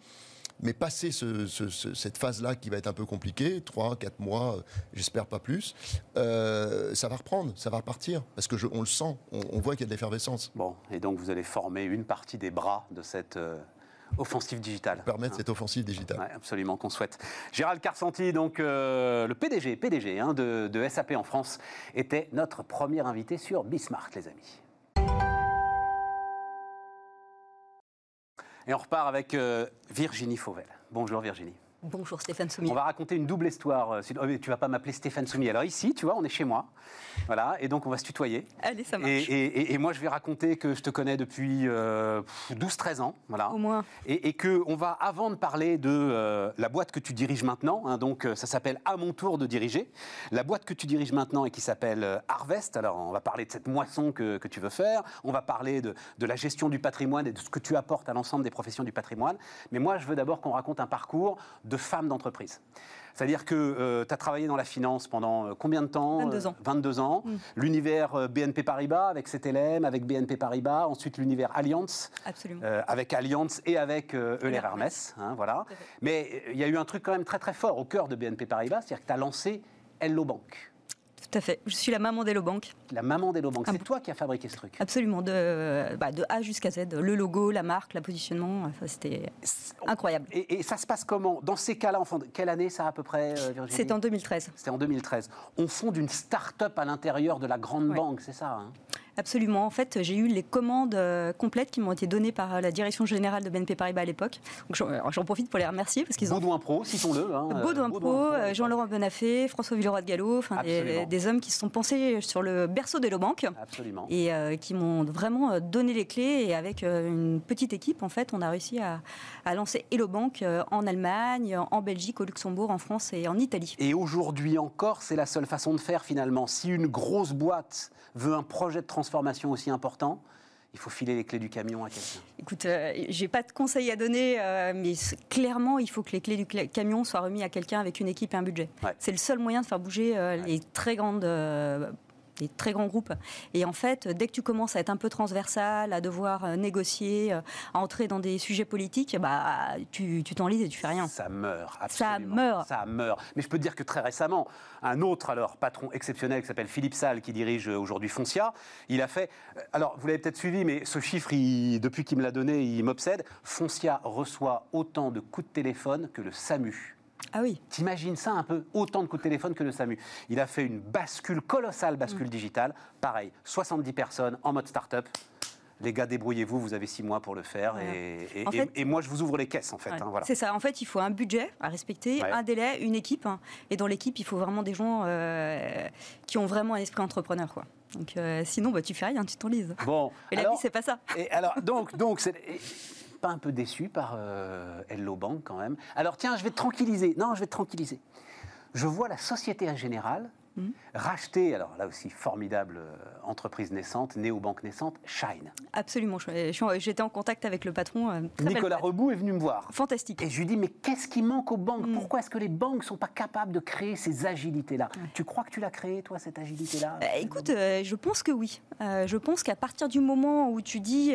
C: Mais passer cette phase-là qui va être un peu compliquée, 3, 4 mois, j'espère pas plus, euh, ça va reprendre, ça va repartir. Parce que on le sent, on, voit qu'il y a de l'effervescence.
B: Bon, et donc vous allez former une partie des bras de cette, euh, offensive digitale.
C: Permettre cette offensive digitale.
B: absolument, qu'on souhaite. Gérald Carsanti, donc euh, le PDG, PDG hein, de, SAP en France, était notre premier invité sur Bismart, les amis. Et on repart avec euh, Virginie Fauvel. Bonjour Virginie.
D: Bonjour Stéphane Soumy.
B: On va raconter une double histoire. Euh, oh, tu vas pas m'appeler Stéphane Soumy. Alors ici, tu vois, on est chez moi. Voilà, et donc on va se tutoyer.
D: Allez, ça marche.
B: Et, moi, je vais raconter que je te connais depuis 12-13 euh, ans. Voilà.
D: Au moins.
B: Et, que on va, avant de parler de euh, la boîte que tu diriges maintenant, hein, donc ça s'appelle À mon tour de diriger, la boîte que tu diriges maintenant et qui s'appelle Harvest. Alors, on va parler de cette moisson que, tu veux faire. On va parler de, de la gestion du patrimoine et de ce que tu apportes à l'ensemble des professions du patrimoine. Mais moi, je veux d'abord qu'on raconte un parcours de de femmes d'entreprise. C'est-à-dire que euh, tu as travaillé dans la finance pendant euh, combien de temps
D: 22 ans.
B: 22 ans. Mm. L'univers euh, BNP Paribas avec CTLM, avec BNP Paribas. Ensuite, l'univers Allianz. avec Allianz et avec Euler Hermès. Hein, voilà. Mais il y a eu un truc quand même très très fort au cœur de BNP Paribas, c'est-à-dire que tu as lancé Hello Bank.
D: Tout à fait. Je suis la maman d'Hello Bank.
B: La maman d'Hello Bank. C'est toi qui as fabriqué ce truc.
D: Absolument. De, bah, de A jusqu'à Z. Le logo, la marque, la positionnement. C'était incroyable.
B: Et, ça se passe comment? Dans ces cas-là, enfin, quelle année ça à peu près, euh, Virginie?
D: C'était en 2013.
B: C'était en 2013. On fonde une start-up à l'intérieur de la grande banque, c'est ça hein?
D: Absolument. En fait, j'ai eu les commandes euh, complètes qui m'ont été données par euh, la direction générale de BNP Paribas à l'époque. J'en profite pour les remercier parce qu'ils ont.
B: Baudouin Pro, citons-le.
D: Hein, Baudouin, Pro, Jean-Laurent Bonafé, François Villeroy de Gallo, enfin des, hommes qui se sont pensés sur le berceau Bank.
B: Absolument.
D: Et qui m'ont vraiment donné les clés. Et avec une petite équipe, en fait, on a réussi à, à lancer Hello Bank euh, en Allemagne, en Belgique, au Luxembourg, en France et en Italie.
B: Et aujourd'hui encore, c'est la seule façon de faire finalement. Si une grosse boîte veut un projet de transformation aussi important, il faut filer les clés du camion à quelqu'un.
D: Écoute, je euh, j'ai pas de conseils à donner, euh, mais clairement, il faut que les clés du camion soient remises à quelqu'un avec une équipe et un budget. C'est le seul moyen de faire bouger les très grandes des très grands groupes. Et en fait, dès que tu commences à être un peu transversal, à devoir euh, négocier, euh, à entrer dans des sujets politiques, bah, tu t'enlises et tu fais rien.
B: Ça meurt,
D: absolument. Ça meurt.
B: Ça meurt. Mais je peux te dire que très récemment, un autre alors patron exceptionnel qui s'appelle Philippe Salle, qui dirige euh, aujourd'hui Foncia, il a fait. Alors, vous l'avez peut-être suivi, mais ce chiffre, depuis qu'il me l'a donné, il m'obsède. Foncia reçoit autant de coups de téléphone que le SAMU.
D: Ah oui.
B: T'imagines ça un peu Autant de coups de téléphone que le SAMU. Il a fait une bascule, colossale bascule digitale. Pareil, 70 personnes en mode start-up. Les gars, débrouillez-vous, vous avez six mois pour le faire. Et, moi, je vous ouvre les caisses, en fait. Hein, voilà.
D: C'est ça. En fait, il faut un budget à respecter, un délai, une équipe. Hein. Et dans l'équipe, il faut vraiment des gens euh, qui ont vraiment un esprit entrepreneur. Quoi. Donc, euh, sinon, bah, tu fais rien, tu t'enlises.
B: Bon,
D: et la vie, c'est pas ça.
B: Et alors, donc, donc un peu déçu par euh, Hello Bank quand même. Alors tiens, je vais te tranquilliser. Non, je vais te tranquilliser. Je vois la Société Générale hmm. racheter, alors là aussi, formidable euh, entreprise naissante, néobanque naissante, Shine.
D: Absolument. J'étais en contact avec le patron. Euh,
B: Nicolas Rebout est venu me voir.
D: Fantastique.
B: Et je lui dis, mais qu'est-ce qui manque aux banques? Hmm. Pourquoi est-ce que les banques ne sont pas capables de créer ces agilités-là? Tu crois que tu l'as créé, toi, cette agilité-là?
D: Écoute, je pense que oui. je pense qu'à partir du moment où tu dis,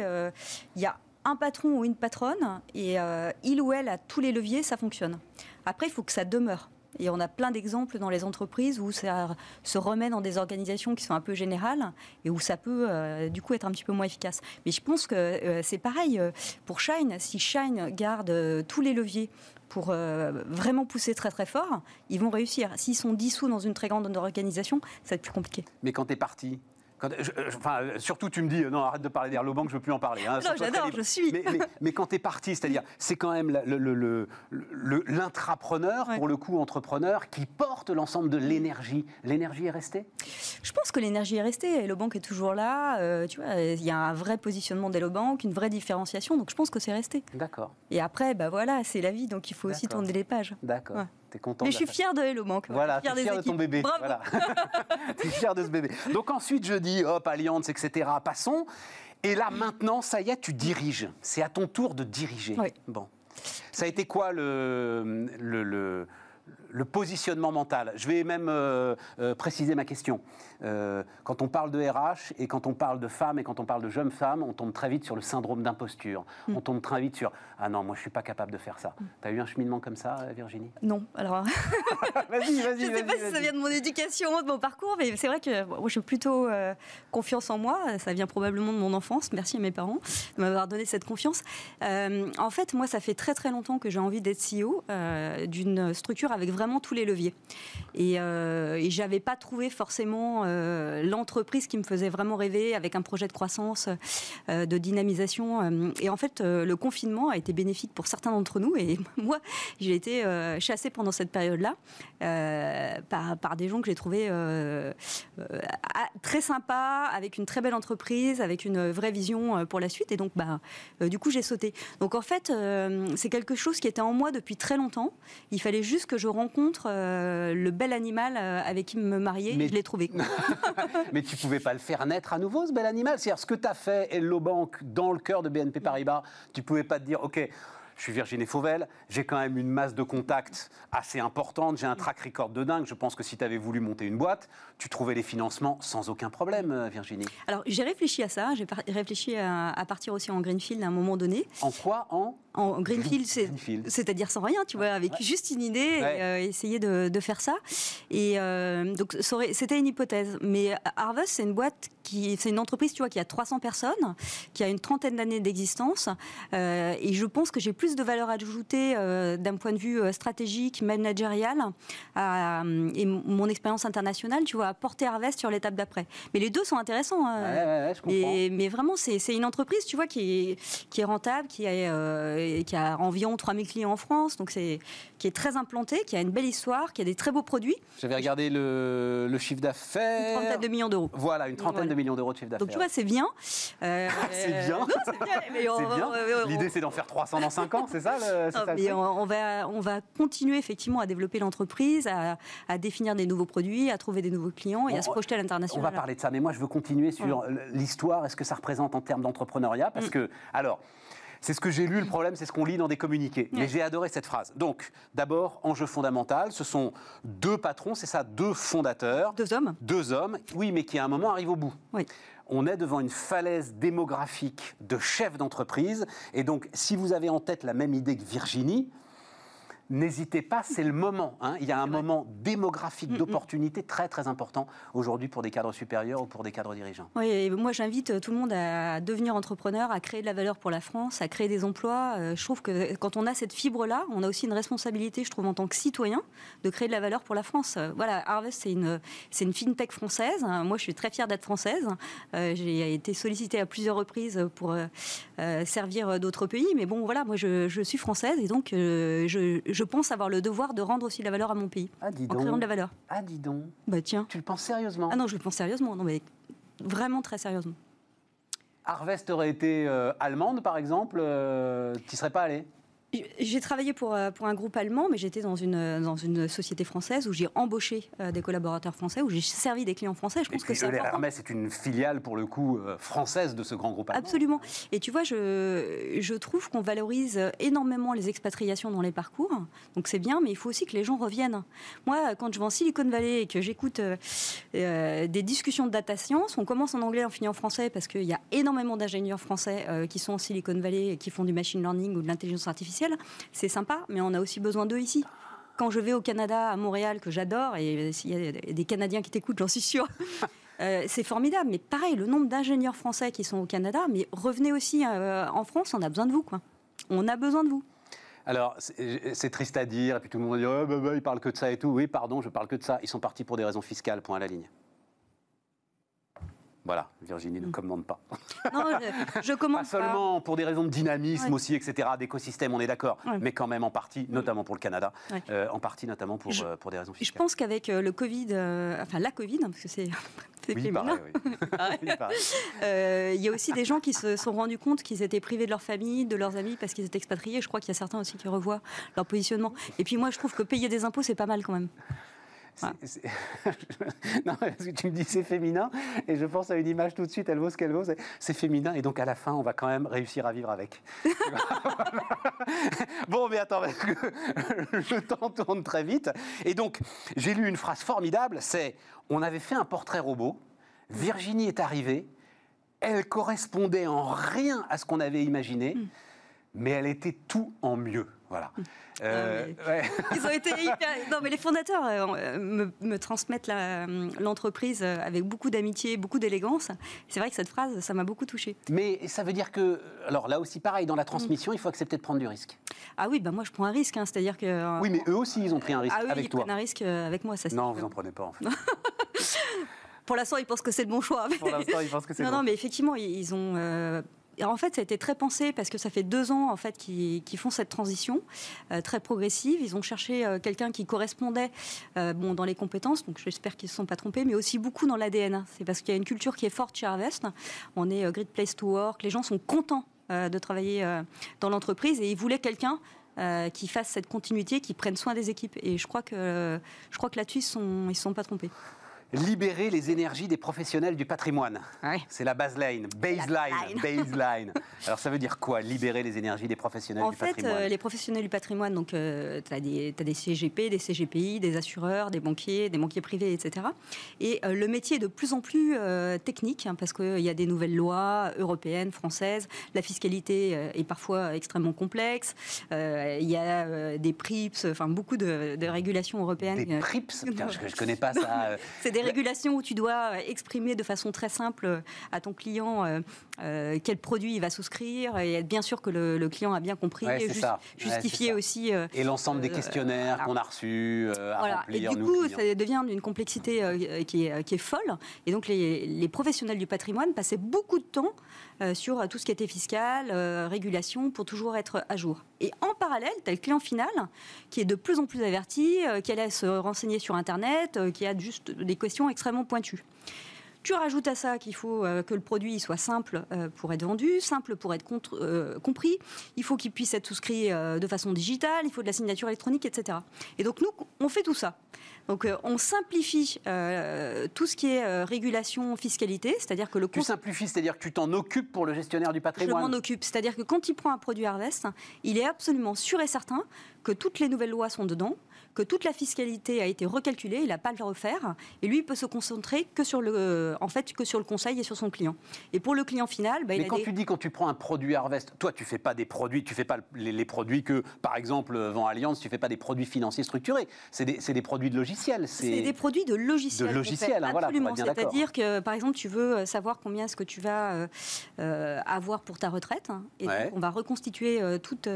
D: il y a un patron ou une patronne et euh, il ou elle a tous les leviers, ça fonctionne. Après, il faut que ça demeure. Et on a plein d'exemples dans les entreprises où ça se remet dans des organisations qui sont un peu générales et où ça peut euh, du coup être un petit peu moins efficace. Mais je pense que euh, c'est pareil pour Shine. Si Shine garde tous les leviers pour vraiment pousser très très fort, ils vont réussir. S'ils sont dissous dans une très grande organisation, ça va être plus compliqué.
B: Mais quand tu es parti, enfin, surtout, tu me dis, non, arrête de parler d'Airlo Bank, je veux plus en parler.
D: Hein, non, j'adore, je suis.
B: Mais, quand tu es parti, c'est-à-dire, c'est quand même l'intrapreneur, pour le coup, entrepreneur, qui porte l'ensemble de l'énergie. L'énergie est restée?
D: Je pense que l'énergie est restée. Hello Bank est toujours là. Euh, tu vois, il y a un vrai positionnement d'Hello Bank, une vraie différenciation. Donc, je pense que c'est resté.
B: D'accord.
D: Et après, bah voilà, c'est la vie, donc il faut aussi tourner les pages.
B: D'accord.
D: Content Mais je suis fière de Hello Bank.
B: Voilà, fière, fière de ton bébé.
D: Bravo.
B: Voilà. fière de ce bébé. Donc ensuite, je dis, hop, Allianz, etc. Passons. Et là, maintenant, ça y est, tu diriges. C'est à ton tour de diriger.
D: Oui.
B: Bon. Ça a été quoi le, le, le le positionnement mental? Je vais même euh, euh, préciser ma question. Euh, quand on parle de RH et quand on parle de femmes et quand on parle de jeunes femmes, on tombe très vite sur le syndrome d'imposture. Mm. On tombe très vite sur Ah non, moi je suis pas capable de faire ça. Mm. Tu as eu un cheminement comme ça, Virginie?
D: Non, alors.
B: vas-y, vas-y.
D: Je ne sais pas si ça vient de mon éducation, de mon parcours, mais c'est vrai que moi, je suis plutôt confiance en moi. Ça vient probablement de mon enfance. Merci à mes parents de m'avoir donné cette confiance. en fait, moi, ça fait très très longtemps que j'ai envie d'être CEO d'une structure avec vraiment tous les leviers. Et, euh, et j'avais pas trouvé forcément euh, l'entreprise qui me faisait vraiment rêver avec un projet de croissance, euh, de dynamisation. Euh, et en fait, le confinement a été bénéfique pour certains d'entre nous. Et moi, j'ai été chassée pendant cette période-là par, par, des gens que j'ai trouvé très sympas, avec une très belle entreprise, avec une vraie vision pour la suite. Et donc, bah, du coup, j'ai sauté. Donc, en fait, c'est quelque chose qui était en moi depuis très longtemps. Il fallait juste que je rencontre le bel animal avec qui me marier, mais... je l'ai trouvé.
B: mais tu pouvais pas le faire naître à nouveau, ce bel animal C'est-à-dire, ce que tu as fait, Hello Bank, dans le cœur de BNP Paribas, tu pouvais pas te dire, OK, je suis Virginie Fauvel, j'ai quand même une masse de contacts assez importante, j'ai un track record de dingue. Je pense que si tu avais voulu monter une boîte, tu trouvais les financements sans aucun problème, euh, Virginie.
D: Alors j'ai réfléchi à ça, j'ai réfléchi à, partir aussi en Greenfield à un moment donné.
B: En quoi En?
D: En Greenfield, c'est-à-dire sans rien, tu vois, avec juste une idée, et, euh, essayer de, faire ça. Et euh, donc, c'était une hypothèse. Mais Harvest, c'est une boîte qui, c'est une entreprise, tu vois, qui a 300 personnes, qui a une trentaine d'années d'existence. et je pense que j'ai plus de valeur ajoutée euh, d'un point de vue euh, stratégique, managérial, euh, et mon expérience internationale, tu vois, à porter Harvest sur l'étape d'après. Mais les deux sont intéressants.
B: Hein.
D: mais vraiment, c'est une entreprise, tu vois, qui est, qui est rentable, qui qui a environ 3000 clients en France, donc c'est qui est très implantée, qui a une belle histoire, qui a des très beaux produits.
B: J'avais regardé le, le chiffre d'affaires.
D: Une trentaine de millions d'euros.
B: Voilà, une trentaine de millions d'euros de chiffre d'affaires.
D: Donc tu vois, c'est bien.
B: c'est bien. L'idée, c'est d'en faire 300 dans 5 ans c'est ça, le,
D: on, va, on va continuer effectivement à développer l'entreprise, à, définir des nouveaux produits, à trouver des nouveaux clients et à se projeter à l'international.
B: On va parler de ça, mais moi je veux continuer sur l'histoire et ce que ça représente en termes d'entrepreneuriat, parce mm. que, alors, c'est ce que j'ai lu, le problème, c'est ce qu'on lit dans des communiqués. Mais j'ai adoré cette phrase. Donc, d'abord, enjeu fondamental, ce sont deux patrons, c'est ça, deux fondateurs.
D: Deux hommes.
B: Deux hommes, oui, mais qui à un moment arrivent au bout.
D: Oui
B: on est devant une falaise démographique de chefs d'entreprise. Et donc, si vous avez en tête la même idée que Virginie, n'hésitez pas, c'est le moment. Hein. Il y a un moment démographique d'opportunité très très important aujourd'hui pour des cadres supérieurs ou pour des cadres dirigeants.
D: Oui, et moi j'invite tout le monde à devenir entrepreneur, à créer de la valeur pour la France, à créer des emplois. Euh, je trouve que quand on a cette fibre-là, on a aussi une responsabilité, je trouve, en tant que citoyen, de créer de la valeur pour la France. Euh, voilà, Harvest, c'est une, c'est une fintech française. Moi, je suis très fière d'être française. Euh, j'ai été sollicitée à plusieurs reprises pour servir d'autres pays, mais bon, voilà, moi je, suis française et donc je je pense avoir le devoir de rendre aussi la valeur à mon pays.
B: Ah, dis
D: donc. En créant de la valeur.
B: Ah, dis donc.
D: Bah, tiens.
B: Tu le penses sérieusement?
D: Ah non, je le pense sérieusement. Non, mais vraiment très sérieusement.
B: Harvest aurait été euh, allemande, par exemple, euh, tu serais pas allé?
D: J'ai travaillé pour, euh, pour un groupe allemand, mais j'étais dans une, dans une société française où j'ai embauché euh, des collaborateurs français, où j'ai servi des clients français.
B: Je pense que c'est Hermès c'est une filiale, pour le coup, euh, française de ce grand groupe allemand.
D: Absolument. Et tu vois, je, je trouve qu'on valorise énormément les expatriations dans les parcours. Donc c'est bien, mais il faut aussi que les gens reviennent. Moi, quand je vais en Silicon Valley et que j'écoute des discussions de data science, on commence en anglais, on finit en français, parce qu'il y a énormément d'ingénieurs français qui sont en Silicon Valley et qui font du machine learning ou de l'intelligence artificielle c'est sympa, mais on a aussi besoin d'eux ici. Quand je vais au Canada, à Montréal, que j'adore, et s'il y a des Canadiens qui t'écoutent, j'en suis sûre, euh, c'est formidable. Mais pareil, le nombre d'ingénieurs français qui sont au Canada, mais revenez aussi euh, en France, on a besoin de vous. Quoi. On a besoin de vous.
B: Alors, c'est triste à dire, et puis tout le monde dit oh, bah, bah, il parle que de ça et tout. Oui, pardon, je parle que de ça. Ils sont partis pour des raisons fiscales, point à la ligne. Voilà, Virginie ne mm. commande pas.
D: Non, je, commande
B: pas. seulement pour des raisons de dynamisme aussi, etc., d'écosystème, on est d'accord, mais quand même en partie, notamment pour le Canada, euh, en partie notamment pour, euh, pour des raisons fiscales.
D: Je pense qu'avec le Covid, enfin la Covid, hein, parce que c'est
B: oui,
D: il y a aussi des gens qui se sont rendus compte qu'ils étaient privés de leur famille, de leurs amis, parce qu'ils étaient expatriés. Je crois qu'il y a certains aussi qui revoient leur positionnement. Et puis moi, je trouve que payer des impôts, c'est pas mal quand même.
B: non, parce que tu me dis c'est féminin, et je pense à une image tout de suite, elle vaut ce qu'elle vaut, c'est féminin, et donc à la fin, on va quand même réussir à vivre avec. bon, mais attends, le temps tourne très vite. Et donc, j'ai lu une phrase formidable, c'est, on avait fait un portrait robot, Virginie est arrivée, elle correspondait en rien à ce qu'on avait imaginé, hmm. mais elle était tout en mieux. Voilà.
D: Euh, Ils ont été hyper... Non, mais les fondateurs euh, me, transmettent l'entreprise avec beaucoup d'amitié, beaucoup d'élégance. C'est vrai que cette phrase, ça m'a beaucoup touchée.
B: Mais ça veut dire que, alors là aussi, pareil, dans la transmission, il faut accepter de prendre du risque.
D: Ah oui, bah moi je prends un risque, hein, c'est-à-dire que. Euh,
B: oui, mais eux aussi, ils ont pris un risque ah oui, avec
D: ils
B: toi.
D: Prennent un risque avec moi, ça.
B: Non, vous n'en prenez pas en fait.
D: Pour l'instant, ils pensent que c'est le bon choix.
B: Pour l'instant, ils pensent que c'est
D: non, Non, mais effectivement, ils ont en fait, ça a été très pensé parce que ça fait deux ans en fait qu'ils font cette transition euh, très progressive. Ils ont cherché euh, quelqu'un qui correspondait euh, bon, dans les compétences, donc j'espère qu'ils ne se sont pas trompés, mais aussi beaucoup dans l'ADN. C'est parce qu'il y a une culture qui est forte chez Harvest. On est Great Place to Work, les gens sont contents de travailler dans l'entreprise et ils voulaient quelqu'un qui fasse cette continuité, qui prenne soin des équipes. Et je crois que, je crois que là-dessus, ils ne se sont pas trompés
B: libérer les énergies des professionnels du patrimoine. C'est la baseline, baseline, baseline. Alors ça veut dire quoi, libérer les énergies des professionnels du patrimoine
D: En fait, les professionnels du patrimoine, donc euh, tu as, des CGP, des CGPI, des assureurs, des banquiers, des banquiers privés, etc. Et euh, le métier est de plus en plus euh, technique, hein, parce qu'il y a des nouvelles lois européennes, françaises, la fiscalité est parfois extrêmement complexe, il y a des PRIPS, enfin beaucoup de, régulations européennes.
B: Des PRIPS? Je ne connais pas ça
D: des régulations où tu dois exprimer de façon très simple euh, à ton client euh, euh, quel produit il va souscrire et être bien sûr que le, client a bien compris et justifier aussi.
B: et l'ensemble des questionnaires qu'on a reçus à voilà.
D: remplir. Et du coup, ça devient d'une complexité qui, est, qui, est, folle. Et donc, les, les, professionnels du patrimoine passaient beaucoup de temps sur tout ce qui était fiscal, régulation, pour toujours être à jour. Et en parallèle, tu as le client final qui est de plus en plus averti, qui allait se renseigner sur Internet, qui a juste des questions extrêmement pointues. Tu rajoutes à ça qu'il faut euh, que le produit soit simple euh, pour être vendu, simple pour être euh, compris. Il faut qu'il puisse être souscrit de façon digitale. Il faut de la signature électronique, etc. Et donc nous, on fait tout ça. Donc on simplifie tout ce qui est régulation, fiscalité, c'est-à-dire que le
B: tu simplifies, c'est-à-dire que tu t'en occupes pour le gestionnaire du patrimoine.
D: Je m'en occupe, c'est-à-dire que quand il prend un produit Harvest, il est absolument sûr et certain que toutes les nouvelles lois sont dedans, que toute la fiscalité a été recalculée, il n'a pas à le refaire, et lui il peut se concentrer que sur le, euh, en fait, que sur le conseil et sur son client. Et pour le client final,
B: bah,
D: Mais
B: quand tu dis quand tu prends un produit Harvest, toi tu fais pas des produits, tu fais pas les, produits que, par exemple, vend Alliance, tu fais pas des produits financiers structurés, c'est des, des, produits de logiciels.
D: C'est des produits de logiciels.
B: De logiciels, hein,
D: absolument. C'est-à-dire que, par exemple, tu veux euh, savoir combien est-ce que tu vas euh, avoir pour ta retraite, hein, et on va reconstituer toute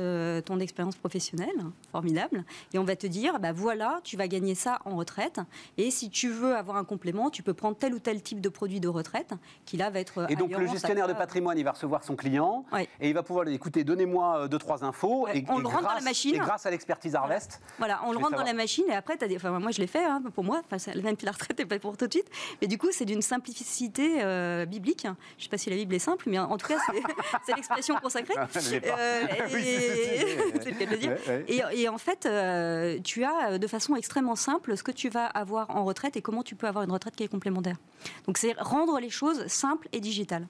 D: ton expérience professionnelle, formidable, et on va te dire, bah, voilà, tu vas gagner ça en retraite. Et si tu veux avoir un complément, tu peux prendre tel ou tel type de produit de retraite qui là va être.
B: Et donc le gestionnaire de patrimoine, il va recevoir son client et il va pouvoir lui écouter, donnez-moi euh, deux trois infos.
D: et, on le rentre dans la machine.
B: Et grâce à l'expertise Harvest.
D: Voilà, on le rentre dans la machine et après, as des... enfin, moi je l'ai fait hein, pour moi. Enfin, même si la retraite n'est pas pour tout de suite. Mais du coup, c'est d'une simplicité euh, biblique. Je ne sais pas si la Bible est simple, mais en tout cas, c'est l'expression consacrée.
B: Euh,
D: c'est le dire. Et, en fait, tu as euh, de façon extrêmement simple ce que tu vas avoir en retraite et comment tu peux avoir une retraite qui est complémentaire. Donc c'est rendre les choses simples et digitales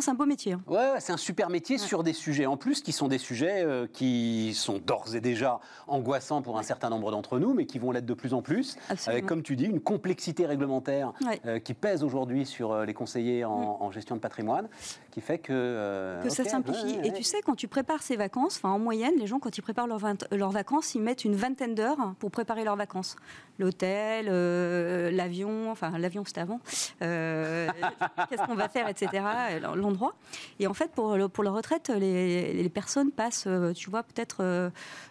D: c'est un beau métier. Hein.
B: Ouais, c'est un super métier sur des sujets en plus qui sont des sujets euh, qui sont d'ores et déjà angoissants pour un certain nombre d'entre nous, mais qui vont l'être de plus en plus, avec, comme tu dis, une complexité réglementaire euh, qui pèse aujourd'hui sur euh, les conseillers en, gestion de patrimoine, qui fait que...
D: que ça simplifie. et tu sais, quand tu prépares ces vacances, en moyenne, les gens, quand ils préparent leurs, leurs vacances, ils mettent une vingtaine d'heures pour préparer leurs vacances. L'hôtel, l'avion, enfin l'avion c'était avant, qu'est-ce qu'on va faire, etc l'endroit. Et en fait, pour, pour la retraite, les, personnes passent, tu vois, peut-être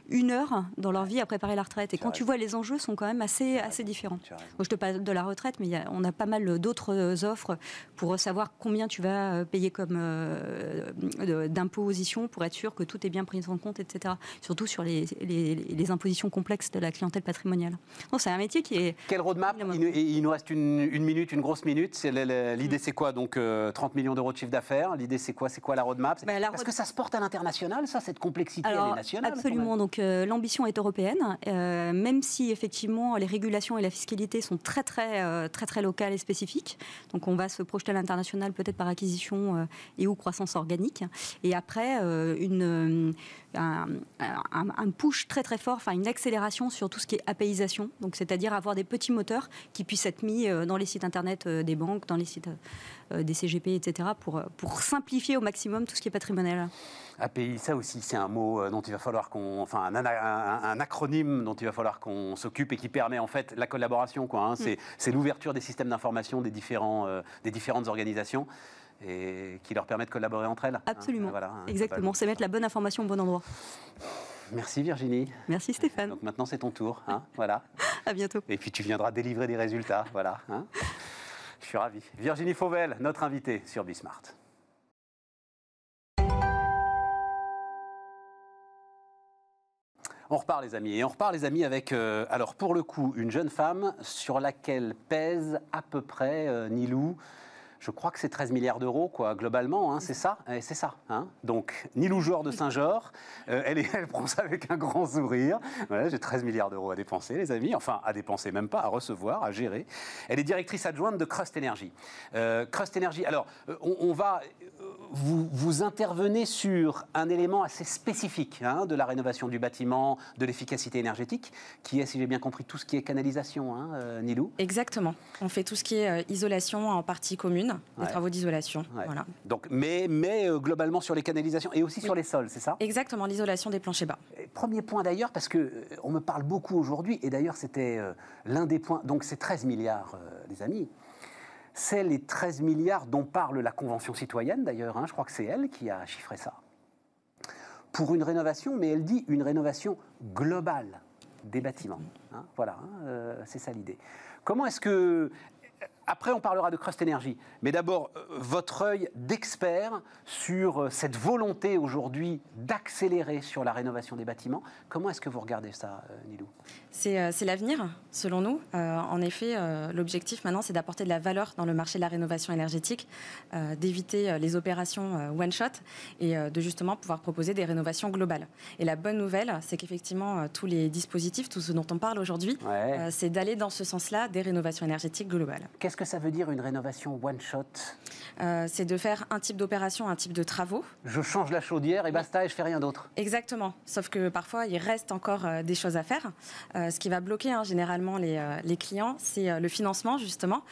D: une heure dans leur vie à préparer la retraite. Et quand tu vois, les enjeux sont quand même assez, assez différents. Je te parle de la retraite, mais on a pas mal d'autres offres pour savoir combien tu vas payer comme d'imposition pour être sûr que tout est bien pris en compte, etc. Surtout sur les, les, impositions complexes de la clientèle patrimoniale. c'est un métier qui est...
B: Quel roadmap? Il, nous reste une, minute, une grosse minute. L'idée, c'est quoi? Donc, 30 euh, millions d'euros de chiffre d'affaires. L'idée, c'est quoi? C'est quoi la roadmap? Ben, Est-ce que ça se porte à l'international, ça, cette complexité elle est nationale
D: Absolument. Donc, euh, l'ambition est européenne, euh, même si effectivement les régulations et la fiscalité sont très, très, très, très locales et spécifiques. Donc, on va se projeter à l'international, peut-être par acquisition et ou croissance organique. Et après, une un, push très très fort, enfin une accélération sur tout ce qui est apaisation, donc c'est-à-dire avoir des petits moteurs qui puissent être mis euh, dans les sites internet euh, des banques, dans les sites euh, des CGP, etc., pour, pour simplifier au maximum tout ce qui est patrimonial.
B: API, ça aussi, c'est un mot dont il va falloir qu'on, enfin, un, acronyme dont il va falloir qu'on s'occupe et qui permet en fait la collaboration. Quoi, hein. mm. C'est l'ouverture des systèmes d'information des, différents, des différentes organisations et qui leur permet de collaborer entre elles.
D: Hein, Absolument. voilà, hein, Exactement. C'est mettre la bonne information au bon endroit.
B: Merci Virginie.
D: Merci Stéphane.
B: Donc maintenant c'est ton tour, hein, voilà.
D: à bientôt.
B: Et puis tu viendras délivrer des résultats, voilà. Je suis ravi. Virginie Fauvel, notre invitée sur Bismart. On repart les amis, et on repart les amis avec, euh, alors pour le coup, une jeune femme sur laquelle pèse à peu près, euh, Nilou, je crois que c'est 13 milliards d'euros, quoi, globalement, hein, c'est ça eh, C'est ça. Hein. Donc, Nilou Joueur de Saint-Georges, euh, elle, prend ça avec un grand sourire. J'ai 13 milliards d'euros à dépenser, les amis. Enfin, à dépenser, même pas, à recevoir, à gérer. Elle est directrice adjointe de Crust Energy. Euh, Crust Energy, alors, euh, on, va. Vous, vous, intervenez sur un élément assez spécifique hein, de la rénovation du bâtiment, de l'efficacité énergétique, qui est, si j'ai bien compris, tout ce qui est canalisation, hein, Nilou?
E: Exactement. On fait tout ce qui est isolation en partie commune des travaux d'isolation. Voilà.
B: Donc, mais mais euh, globalement sur les canalisations et aussi sur les sols, c'est ça?
E: Exactement, l'isolation des planchers bas.
B: premier point d'ailleurs, parce que euh, on me parle beaucoup aujourd'hui, et d'ailleurs c'était euh, l'un des points, donc c'est 13 milliards, les amis. C'est les 13 milliards dont parle la Convention citoyenne d'ailleurs, hein, je crois que c'est elle qui a chiffré ça. Pour une rénovation, mais elle dit une rénovation globale des bâtiments. Hein, voilà, hein, c'est ça l'idée. Comment est-ce que après, on parlera de Crust Energy. Mais d'abord, euh, votre œil d'expert sur euh, cette volonté aujourd'hui d'accélérer sur la rénovation des bâtiments. Comment est-ce que vous regardez ça, euh, Nilou?
E: C'est l'avenir, selon nous. en effet, l'objectif maintenant, c'est d'apporter de la valeur dans le marché de la rénovation énergétique, d'éviter les opérations one-shot et de justement pouvoir proposer des rénovations globales. Et la bonne nouvelle, c'est qu'effectivement, tous les dispositifs, tout ce dont on parle aujourd'hui, c'est d'aller dans ce sens-là des rénovations énergétiques globales.
B: Qu'est-ce que ça veut dire une rénovation one-shot
E: euh, C'est de faire un type d'opération, un type de travaux.
B: Je change la chaudière et basta et je fais rien d'autre.
E: Exactement. Sauf que parfois, il reste encore euh, des choses à faire. Euh, ce qui va bloquer hein, généralement les, les clients, c'est le financement, justement.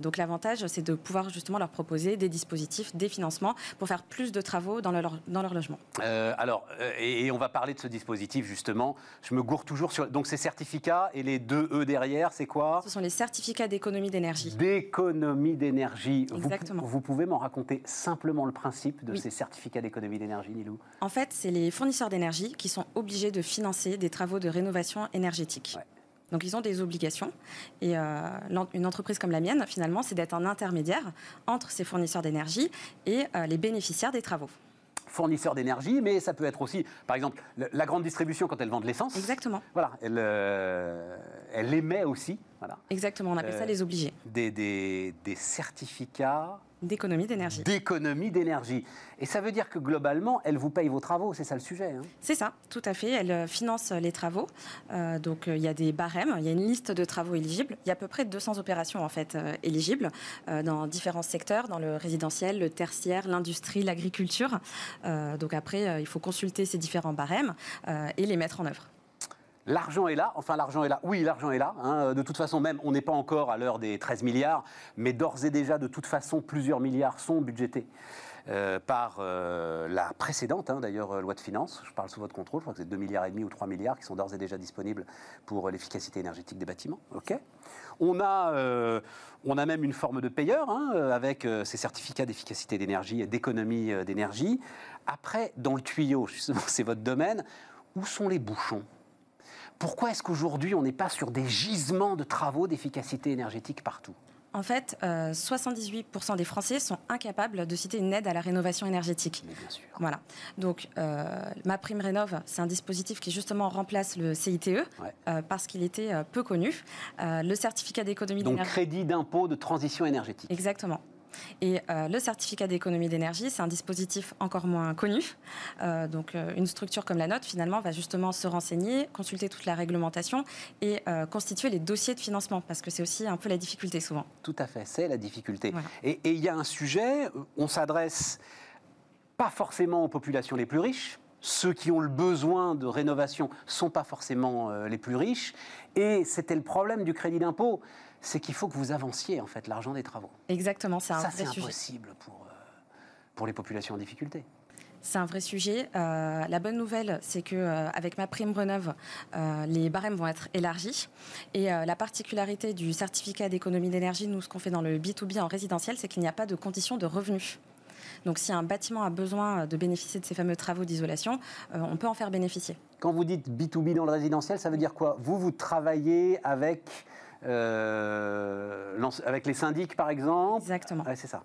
E: donc l'avantage, c'est de pouvoir justement leur proposer des dispositifs, des financements pour faire plus de travaux dans leur, dans leur logement.
B: alors, et, on va parler de ce dispositif, justement. Je me gourre toujours sur... Donc ces certificats et les deux E derrière, c'est quoi?
E: Ce sont les certificats d'économie d'énergie
B: d'économie d'énergie. Vous, vous, pouvez m'en raconter simplement le principe de ces certificats d'économie d'énergie, Nilou?
E: En fait, c'est les fournisseurs d'énergie qui sont obligés de financer des travaux de rénovation énergétique. Donc ils ont des obligations. Et euh, une entreprise comme la mienne, finalement, c'est d'être un intermédiaire entre ces fournisseurs d'énergie et euh, les bénéficiaires des travaux
B: fournisseurs d'énergie, mais ça peut être aussi, par exemple, la grande distribution quand elle vend de l'essence.
E: Exactement.
B: Voilà, elle, euh, elle émet aussi
E: Exactement, on appelle ça euh, les obligés.
B: Des, des, des certificats
E: D'économie d'énergie.
B: D'économie d'énergie. Et ça veut dire que globalement, elle vous paye vos travaux, c'est ça le sujet hein?
E: C'est ça, tout à fait. Elle euh, finance les travaux. Euh, donc il y a des barèmes, il y a une liste de travaux éligibles. Il y a à peu près 200 opérations en fait éligibles dans différents secteurs, dans le résidentiel, le tertiaire, l'industrie, l'agriculture. donc après, il faut consulter ces différents barèmes et les mettre en œuvre.
B: L'argent est là, enfin l'argent est là, oui l'argent est là, hein. de toute façon même on n'est pas encore à l'heure des 13 milliards, mais d'ores et déjà de toute façon plusieurs milliards sont budgétés. par la précédente, hein, d'ailleurs, loi de finances. Je parle sous votre contrôle. Je crois que c'est 2 milliards et demi ou 3 milliards qui sont d'ores et déjà disponibles pour l'efficacité énergétique des bâtiments. On a, a même une forme de payeur hein, avec ces certificats d'efficacité d'énergie et d'économie d'énergie. Après, dans le tuyau, c'est votre domaine, où sont les bouchons? Pourquoi est-ce qu'aujourd'hui on n'est pas sur des gisements de travaux d'efficacité énergétique partout?
E: En fait, 78% euh, des Français sont incapables de citer une aide à la rénovation énergétique.
B: Mais bien sûr.
E: Voilà. Donc, euh, ma prime rénov, c'est un dispositif qui justement remplace le CITE euh, parce qu'il était peu connu. le certificat d'économie
B: d'énergie. Donc, crédit d'impôt de transition énergétique.
E: Exactement. Et euh, le certificat d'économie d'énergie, c'est un dispositif encore moins connu. Euh, donc euh, une structure comme la nôtre, finalement, va justement se renseigner, consulter toute la réglementation et constituer les dossiers de financement, parce que c'est aussi un peu la difficulté souvent.
B: Tout à fait, c'est la difficulté. Et il y a un sujet, on s'adresse pas forcément aux populations les plus riches, ceux qui ont le besoin de rénovation ne sont pas forcément les plus riches. Et c'était le problème du crédit d'impôt c'est qu'il faut que vous avanciez en fait l'argent des travaux.
E: Exactement,
B: c'est un Ça, c'est impossible pour, euh, pour les populations en difficulté.
E: C'est un vrai sujet. Euh, la bonne nouvelle, c'est que euh, avec ma prime Reneuve, les barèmes vont être élargis. Et la particularité du certificat d'économie d'énergie, nous, ce qu'on fait dans le B2B en résidentiel, c'est qu'il n'y a pas de condition de revenu. Donc si un bâtiment a besoin de bénéficier de ces fameux travaux d'isolation, on peut en faire bénéficier.
B: Quand vous dites B2B dans le résidentiel, ça veut dire quoi? Vous, vous travaillez avec euh, avec les syndics, par exemple
E: Exactement.
B: c'est ça.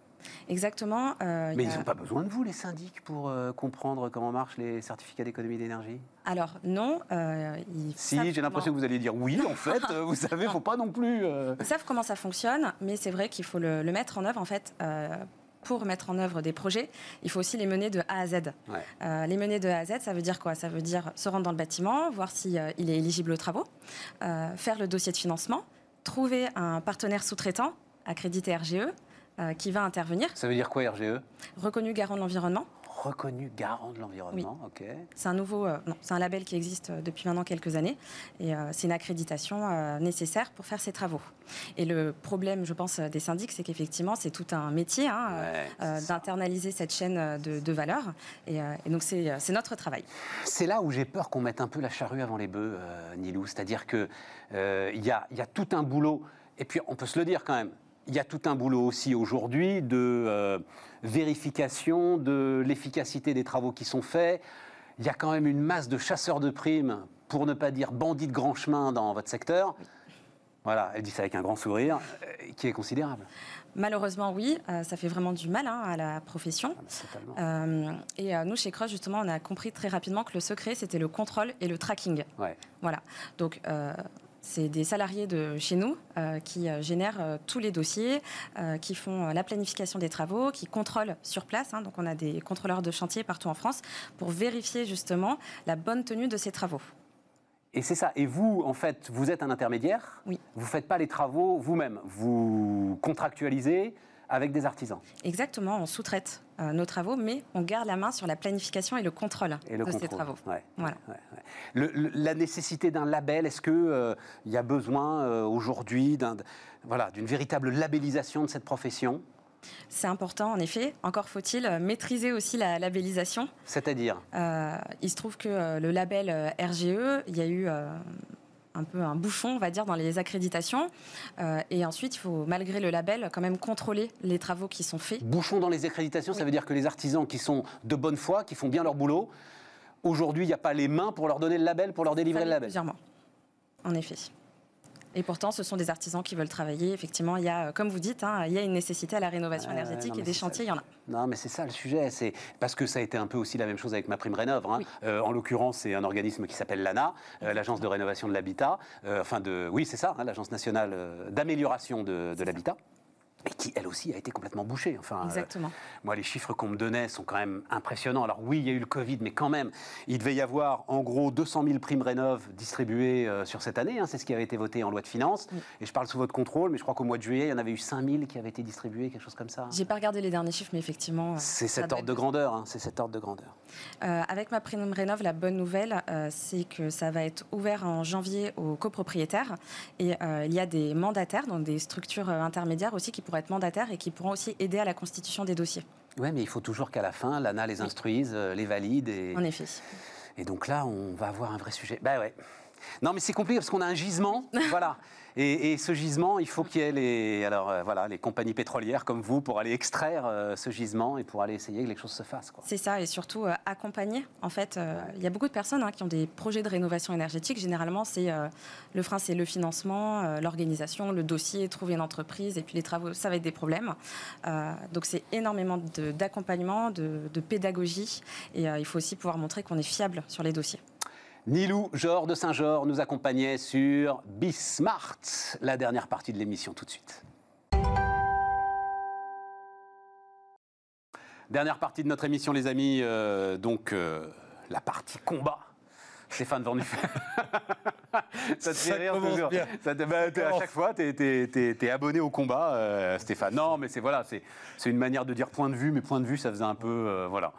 E: Exactement.
B: Euh, Mais ils n'ont pas besoin de vous, les syndics, pour euh, comprendre comment marchent les certificats d'économie d'énergie?
E: Alors, non.
B: si, j'ai l'impression que vous allez dire oui, en fait. vous savez, il ne faut pas non plus...
E: Ils savent comment ça fonctionne, mais c'est vrai qu'il faut le, mettre en œuvre, en fait pour mettre en œuvre des projets, il faut aussi les mener de A à Z. les mener de A à Z, ça veut dire quoi? Ça veut dire se rendre dans le bâtiment, voir s'il il est éligible aux travaux, faire le dossier de financement, trouver un partenaire sous-traitant, accrédité RGE, euh, qui va intervenir.
B: Ça veut dire quoi RGE
E: Reconnu garant de l'environnement.
B: Reconnu garant de l'environnement.
E: C'est un nouveau, euh, c'est un label qui existe euh, depuis maintenant quelques années et c'est une accréditation nécessaire pour faire ces travaux. Et le problème, je pense, des syndics, c'est qu'effectivement, c'est tout un métier hein, d'internaliser cette chaîne de, valeur et, et, donc c'est notre travail.
B: C'est là où j'ai peur qu'on mette un peu la charrue avant les bœufs, Nilou. C'est-à-dire que il y a, y a tout un boulot. Et puis, on peut se le dire quand même, il y a tout un boulot aussi aujourd'hui de euh, vérification de l'efficacité des travaux qui sont faits. Il y a quand même une masse de chasseurs de primes, pour ne pas dire bandits de grand chemin dans votre secteur. Voilà, elle dit ça avec un grand sourire, euh, qui est considérable.
E: Malheureusement, oui, euh, ça fait vraiment du mal hein, à la profession.
B: Ah,
E: et nous, chez Cross, justement, on a compris très rapidement que le secret, c'était le contrôle et le tracking.
B: Ouais.
E: Voilà. Donc, c'est des salariés de chez nous euh, qui euh, génèrent euh, tous les dossiers, qui font la planification des travaux, qui contrôlent sur place. Hein. donc on a des contrôleurs de chantier partout en France pour vérifier justement la bonne tenue de ces travaux.
B: Et c'est ça. Et vous, en fait, vous êtes un intermédiaire?
E: Oui.
B: Vous ne faites pas les travaux vous-même. Vous contractualisez avec des artisans.
E: Exactement, on sous-traite euh, nos travaux, mais on garde la main sur la planification et le contrôle de ces travaux.
B: voilà. la nécessité d'un label, est-ce qu'il euh, y a besoin euh, aujourd'hui d'une voilà, véritable labellisation de cette profession?
E: C'est important, en effet. Encore faut-il maîtriser aussi la labellisation.
B: C'est-à-dire?
E: Il se trouve que le label RGE, il y a eu un peu un bouchon, on va dire, dans les accréditations. Euh, et ensuite, il faut, malgré le label, quand même contrôler les travaux qui sont faits.
B: Bouchon dans les accréditations, ça veut dire que les artisans qui sont de bonne foi, qui font bien leur boulot, aujourd'hui, il n'y a pas les mains pour leur donner le label, pour leur délivrer le label.
E: Plusieurs mois, en effet. Et pourtant, ce sont des artisans qui veulent travailler. Effectivement, il y a, comme vous dites, hein, il y a une nécessité à la rénovation énergétique et des chantiers, il y en a.
B: Non, mais c'est ça le sujet. C'est parce que ça a été un peu aussi la même chose avec ma prime rénov. Hein. Euh, en l'occurrence, c'est un organisme qui s'appelle l'ANA, euh, l'agence de rénovation de l'habitat. Euh, enfin, de, oui, c'est ça, hein, l'agence nationale d'amélioration de, de l'habitat et qui, elle aussi, a été complètement bouchée. Enfin,
E: euh, Exactement.
B: moi, les chiffres qu'on me donnait sont quand même impressionnants. Alors oui, il y a eu le Covid, mais quand même, il devait y avoir en gros 200 000 primes rénov distribuées euh, sur cette année. Hein. c'est ce qui avait été voté en loi de finances. Et je parle sous votre contrôle, mais je crois qu'au mois de juillet, il y en avait eu 5 000 qui avaient été distribuées, quelque chose comme ça.
E: J'ai pas regardé les derniers chiffres, mais effectivement...
B: Euh, c'est cet ordre de grandeur. Hein. c'est cet ordre de grandeur.
E: avec ma prime rénov, la bonne nouvelle, c'est que ça va être ouvert en janvier aux copropriétaires. Et il y a des mandataires, donc des structures intermédiaires aussi, qui pourraient être mandataires et qui pourront aussi aider à la constitution des dossiers.
B: Oui, mais il faut toujours qu'à la fin, l'ANA les instruise, les valide. Et...
E: En effet.
B: Et donc là, on va avoir un vrai sujet. Ben ouais. Non, mais c'est compliqué parce qu'on a un gisement. voilà. Et, ce gisement, il faut qu'il y ait les, alors, euh, voilà, les compagnies pétrolières comme vous pour aller extraire euh, ce gisement et pour aller essayer que les choses se fassent.
E: C'est ça, et surtout euh, accompagner. En fait, il y a beaucoup de personnes hein, qui ont des projets de rénovation énergétique. Généralement, c'est le frein, c'est le financement, l'organisation, le dossier, trouver une entreprise, et puis les travaux, ça va être des problèmes. donc c'est énormément d'accompagnement, de, de, pédagogie, et il faut aussi pouvoir montrer qu'on est fiable sur les dossiers.
B: Nilou Georges de Saint-Georges nous accompagnait sur Bismart, la dernière partie de l'émission tout de suite. Dernière partie de notre émission, les amis, euh, donc euh, la partie combat. Stéphane Van ça te fait rire toujours. Ça te, bah, à chaque fois, tu es, abonné au combat, euh, Stéphane. Non, mais c'est voilà, c'est une manière de dire point de vue, mais point de vue, ça faisait un peu. voilà.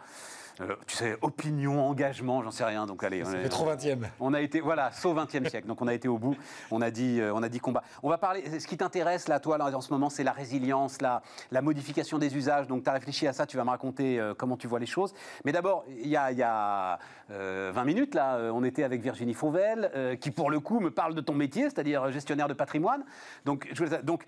B: Euh, tu sais, opinion, engagement, j'en sais rien. Donc allez,
F: on est trop 20e.
B: On a été, voilà, sauf 20e siècle. Donc on a été au bout. On a dit, euh, on a dit combat. On va parler. Ce qui t'intéresse là, toi, en ce moment, c'est la résilience, la, la modification des usages. Donc tu as réfléchi à ça. Tu vas me raconter euh, comment tu vois les choses. Mais d'abord, il y a, y a 20 minutes là, on était avec Virginie Fauvel, qui pour le coup me parle de ton métier, c'est-à-dire gestionnaire de patrimoine. Donc, donc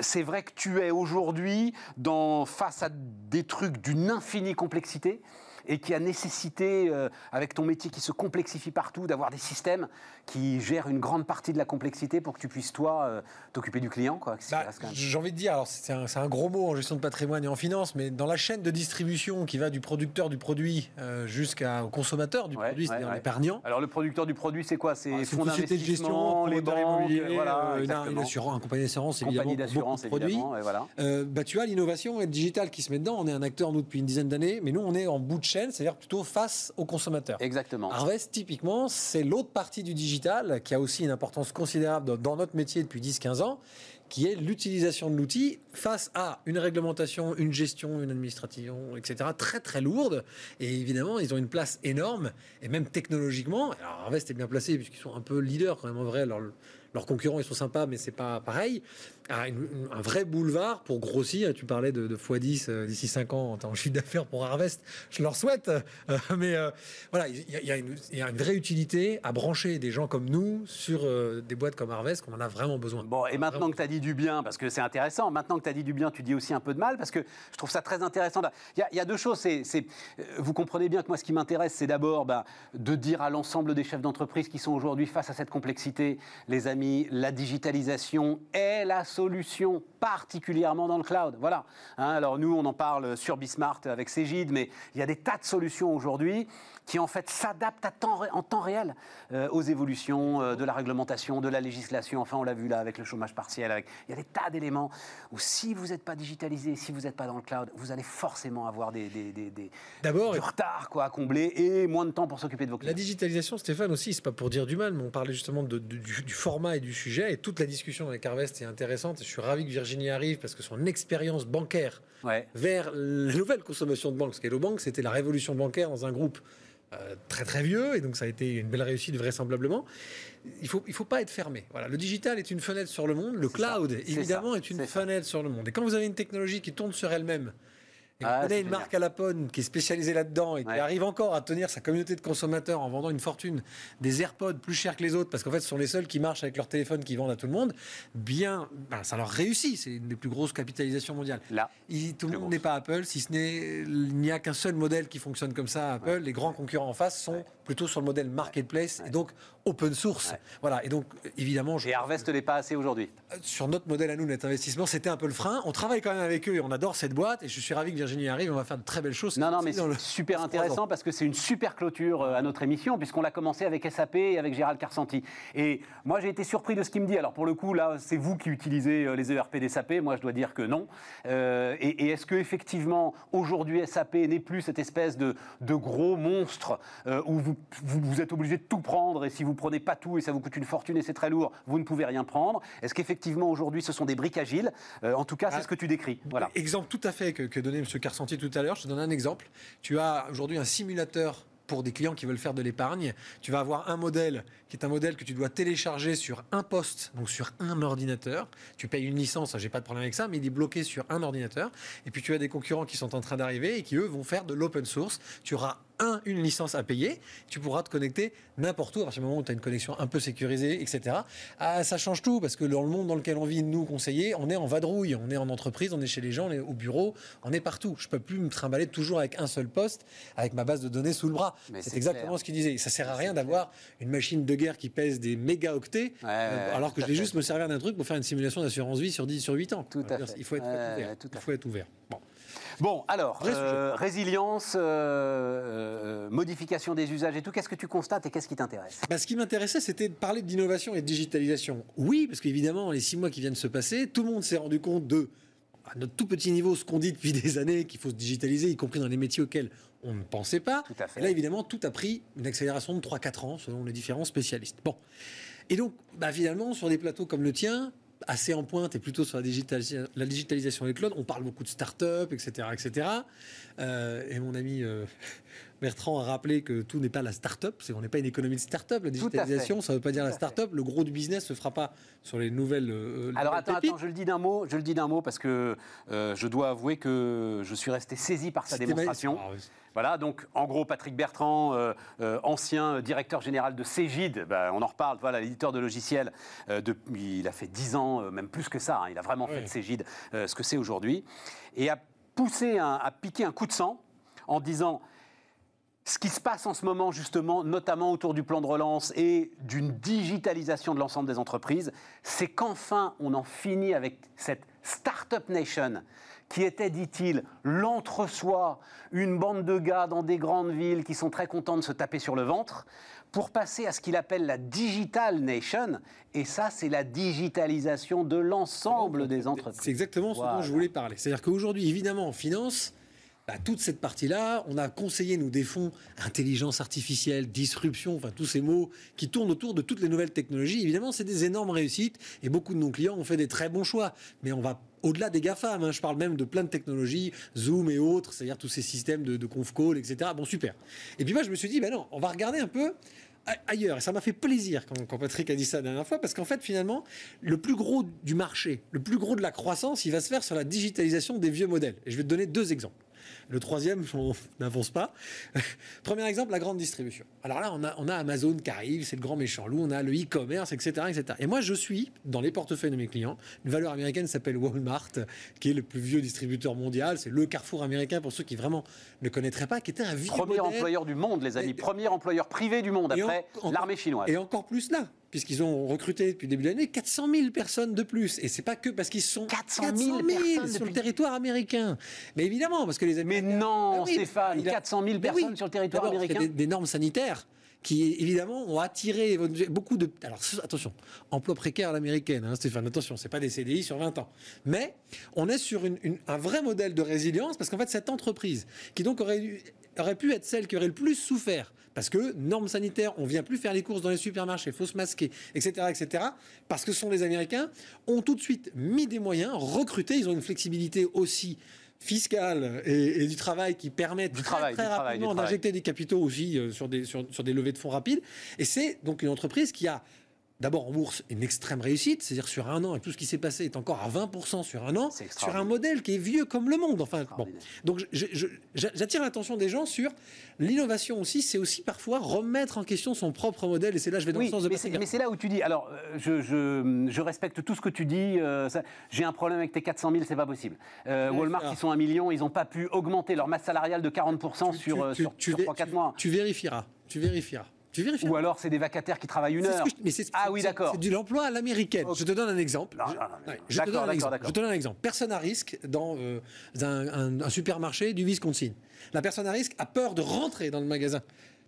B: c'est vrai que tu es aujourd'hui dans face à des trucs d'une infinie complexité et qui a nécessité, euh, avec ton métier qui se complexifie partout, d'avoir des systèmes qui gèrent une grande partie de la complexité pour que tu puisses, toi, euh, t'occuper du client
F: bah, J'ai envie de dire, alors c'est un, gros mot en gestion de patrimoine et en finance, mais dans la chaîne de distribution qui va du producteur du produit euh, jusqu'au consommateur du produit, c'est-à-dire l'épargnant.
B: Alors le producteur du produit, c'est quoi?
F: C'est ah, fonds d'investissement, les banques, voilà, une, assurance, un compagnie d'assurance, évidemment,
B: d'assurance, évidemment, et voilà.
F: bah, tu as l'innovation et le digital qui se met dedans. On est un acteur, nous, depuis une dizaine d'années, mais nous, on est en bout de chaîne c'est-à-dire plutôt face au consommateur.
B: Exactement.
F: Harvest, typiquement, c'est l'autre partie du digital qui a aussi une importance considérable dans notre métier depuis 10-15 ans, qui est l'utilisation de l'outil face à une réglementation, une gestion, une administration, etc., très très lourde. Et évidemment, ils ont une place énorme, et même technologiquement. Alors, Harvest est bien placé, puisqu'ils sont un peu leaders quand même en vrai. leurs concurrents, ils sont sympas, mais c'est pas pareil un vrai boulevard pour grossir. Tu parlais de, x10 euh, d'ici 5 ans en chiffre d'affaires pour Harvest. Je leur souhaite. Euh, mais euh, voilà, il y, a une vraie utilité à brancher des gens comme nous sur des boîtes comme Harvest qu'on en a vraiment besoin.
B: Bon, et maintenant que tu as dit du bien, parce que c'est intéressant, maintenant que tu as dit du bien, tu dis aussi un peu de mal, parce que je trouve ça très intéressant. Il y, a deux choses. C'est, vous comprenez bien que moi, ce qui m'intéresse, c'est d'abord bah, de dire à l'ensemble des chefs d'entreprise qui sont aujourd'hui face à cette complexité, les amis, la digitalisation est la solutions, particulièrement dans le cloud. Voilà. Hein, alors nous, on en parle sur Bismart avec Cégide, mais il y a des tas de solutions aujourd'hui qui en fait s'adaptent en temps réel euh, aux évolutions euh, de la réglementation, de la législation. Enfin, on l'a vu là avec le chômage partiel. Avec... Il y a des tas d'éléments où si vous n'êtes pas digitalisé, si vous n'êtes pas dans le cloud, vous allez forcément avoir des, des, des, des du retard quoi, à combler et moins de temps pour s'occuper de vos clients.
F: La digitalisation, Stéphane, aussi, c'est pas pour dire du mal, mais on parlait justement de, du, du, format et du sujet. Et toute la discussion avec Harvest est intéressante. Je suis ravi que Virginie arrive parce que son expérience bancaire vers la nouvelle consommation de banque, parce qu'Hello Bank, c'était la révolution bancaire dans un groupe euh, très très vieux, et donc ça a été une belle réussite vraisemblablement. Il ne faut, il faut pas être fermé. Voilà, le digital est une fenêtre sur le monde, le cloud évidemment est, une fenêtre sur le monde. Et quand vous avez une technologie qui tourne sur elle-même, et ah, on a une marque à la pomme qui est spécialisée là-dedans et qui arrive encore à tenir sa communauté de consommateurs en vendant une fortune des AirPods plus chers que les autres, parce qu'en fait, ce sont les seuls qui marchent avec leur téléphone qui vendent à tout le monde, bien, ben, ça leur réussit. C'est une des plus grosses capitalisations mondiales.
B: Là,
F: tout le monde n'est pas Apple, si ce n'est, il n'y a qu'un seul modèle qui fonctionne comme ça Apple. Les grands concurrents en face sont plutôt sur le modèle marketplace et donc open source. Voilà. Et donc, évidemment.
B: Je... Et Harvest n'est pas assez aujourd'hui.
F: Euh, sur notre modèle à nous, Net Investissement, c'était un peu le frein. On travaille quand même avec eux et on adore cette boîte. Et je suis ravi que Virginie arrive. On va faire de très belles choses.
B: Non, non, mais c'est super intéressant parce que c'est une super clôture euh, à notre émission, puisqu'on l'a commencé avec SAP et avec Gérald Carsanti. Et moi, j'ai été surpris de ce qu'il me dit. Alors, pour le coup, là, c'est vous qui utilisez euh, les ERP d'SAP. Moi, je dois dire que non. et, est-ce que effectivement, aujourd'hui, SAP n'est plus cette espèce de, de gros monstre où vous, vous, vous êtes obligé de tout prendre et si vous prenez pas tout et ça vous coûte une fortune et c'est très lourd, vous ne pouvez rien prendre? Est-ce qu'effectivement aujourd'hui ce sont des briques agiles? Euh, En tout cas, c'est ah, ce que tu décris. Voilà.
F: Exemple tout à fait que, que donnait M. Carcentier tout à l'heure. Je te donne un exemple. Tu as aujourd'hui un simulateur pour des clients qui veulent faire de l'épargne. Tu vas avoir un modèle qui est un modèle que tu dois télécharger sur un poste, donc sur un ordinateur. Tu payes une licence, j'ai pas de problème avec ça, mais il est bloqué sur un ordinateur. Et puis tu as des concurrents qui sont en train d'arriver et qui eux vont faire de l'open source. Tu auras un, une licence à payer, tu pourras te connecter n'importe où à partir du moment où tu as une connexion un peu sécurisée, etc. Ah, ça change tout parce que dans le monde dans lequel on vit, nous conseillers, on est en vadrouille, on est en entreprise, on est chez les gens, on est au bureau, on est partout. Je peux plus me trimballer toujours avec un seul poste, avec ma base de données sous le bras. C'est exactement ce qu'il disait. Ça sert à rien d'avoir une machine de guerre qui pèse des mégaoctets, euh, alors que je vais juste me servir d'un truc pour faire une simulation d'assurance vie sur 10, sur 8 ans.
B: Tout à fait.
F: Il faut être ouvert. Il faut être ouvert.
B: Bon. Bon, alors, euh, résilience, euh, modification des usages et tout, qu'est-ce que tu constates et qu'est-ce qui t'intéresse?
F: Bah, Ce qui m'intéressait, c'était de parler d'innovation et de digitalisation. Oui, parce qu'évidemment, les six mois qui viennent de se passer, tout le monde s'est rendu compte de, à notre tout petit niveau, ce qu'on dit depuis des années, qu'il faut se digitaliser, y compris dans les métiers auxquels on ne pensait pas. Et là, évidemment, tout a pris une accélération de 3-4 ans selon les différents spécialistes. Bon. Et donc, bah, finalement, sur des plateaux comme le tien, assez en pointe et plutôt sur la, digitalisation, des clouds, on parle beaucoup de start-up, etc. etc. Euh, et mon ami euh, Bertrand a rappelé que tout n'est pas la start-up, on n'est pas une économie de start-up. La digitalisation, ça ne veut pas dire la start-up. Le gros du business se fera pas sur les nouvelles. Euh,
B: Alors attends, attends, je le dis d'un mot, je le dis d'un mot parce que je dois avouer que je suis resté saisi par sa démonstration. Ah voilà, donc en gros, Patrick Bertrand, euh, euh, ancien directeur général de Cégide, bah, on en reparle, voilà, l'éditeur de logiciels, euh, il a fait 10 ans, même plus que ça, hein, il a vraiment fait de Cégide ce que c'est aujourd'hui, et a poussé, a piqué un coup de sang en disant ce qui se passe en ce moment, justement, notamment autour du plan de relance et d'une digitalisation de l'ensemble des entreprises, c'est qu'enfin, on en finit avec cette Startup Nation qui était, dit-il, l'entre-soi, une bande de gars dans des grandes villes qui sont très contents de se taper sur le ventre, pour passer à ce qu'il appelle la Digital Nation. Et ça, c'est la digitalisation de l'ensemble des entreprises.
F: C'est exactement ce dont je voulais parler. C'est-à-dire qu'aujourd'hui, évidemment, en finance, bah, toute cette partie-là, on a conseillé, nous, des fonds intelligence artificielle, disruption, enfin tous ces mots qui tournent autour de toutes les nouvelles technologies. Évidemment, c'est des énormes réussites et beaucoup de nos clients ont fait des très bons choix. Mais on va au-delà des GAFAM, hein, je parle même de plein de technologies, Zoom et autres, c'est-à-dire tous ces systèmes de, de conf call, etc. Bon, super. Et puis moi, je me suis dit, ben non, on va regarder un peu ailleurs. Et ça m'a fait plaisir quand, Patrick a dit ça la dernière fois, parce qu'en fait, finalement, le plus gros du marché, le plus gros de la croissance, il va se faire sur la digitalisation des vieux modèles. Et je vais te donner deux exemples. Le troisième, on n'avance pas. Premier exemple, la grande distribution. Alors là, on a, on a Amazon qui arrive, c'est le grand méchant loup, on a le e-commerce, etc., etc. Et moi, je suis, dans les portefeuilles de mes clients, une valeur américaine s'appelle Walmart, qui est le plus vieux distributeur mondial. C'est le carrefour américain pour ceux qui vraiment ne connaîtraient pas, qui était un vieux
B: Premier employeur du monde, les amis. Premier employeur privé du monde, après l'armée chinoise.
F: Et encore plus là puisqu'ils ont recruté depuis le début de l'année 400 000 personnes de plus. Et c'est pas que parce qu'ils sont 400 000, sur le territoire américain. Mais évidemment, parce que les
B: Américains... Mais non, ah Stéphane, 400 000 personnes sur le territoire américain.
F: Des, des normes sanitaires qui évidemment ont attiré beaucoup de. Alors attention, emploi précaire à l'américaine, hein, Stéphane, attention, c'est pas des CDI sur 20 ans. Mais on est sur un vrai modèle de résilience parce qu'en fait, cette entreprise qui donc aurait, aurait pu être celle qui aurait le plus souffert parce que normes sanitaires, on vient plus faire les courses dans les supermarchés, faut se masquer, etc., etc. Parce que ce sont les Américains, ont tout de suite mis des moyens, recruté, ils ont une flexibilité aussi fiscale et, du travail qui permettent très rapidement d'injecter des capitaux aussi euh, sur, des, sur, sur des levées de fonds rapides. Et c'est donc une entreprise qui a d'abord en bourse une extrême réussite, c'est-à-dire sur un an, et tout ce qui s'est passé est encore à 20% sur un an, sur un modèle qui est vieux comme le monde. Enfin, bon. Donc j'attire l'attention des gens sur l'innovation aussi, c'est aussi parfois remettre en question son propre modèle, et c'est là je vais dans le sens de...
B: Mais c'est là où tu dis, alors euh, je, je, respecte tout ce que tu dis, euh, j'ai un problème avec tes 400 000, c'est pas possible. Euh, Walmart, ils sont un million, ils n'ont pas pu augmenter leur masse salariale de 40% sur, sur, sur 3-4 mois.
F: Tu vérifieras, tu vérifieras.
B: Ou alors c'est des vacataires qui travaillent une heure.
F: ah oui, d'accord. C'est du l'emploi à l'américaine. Je te donne un exemple. je, te donne un exemple. je te donne un exemple. Personne à risque dans euh, un, un supermarché du Wisconsin. La personne à risque a peur de rentrer dans le magasin.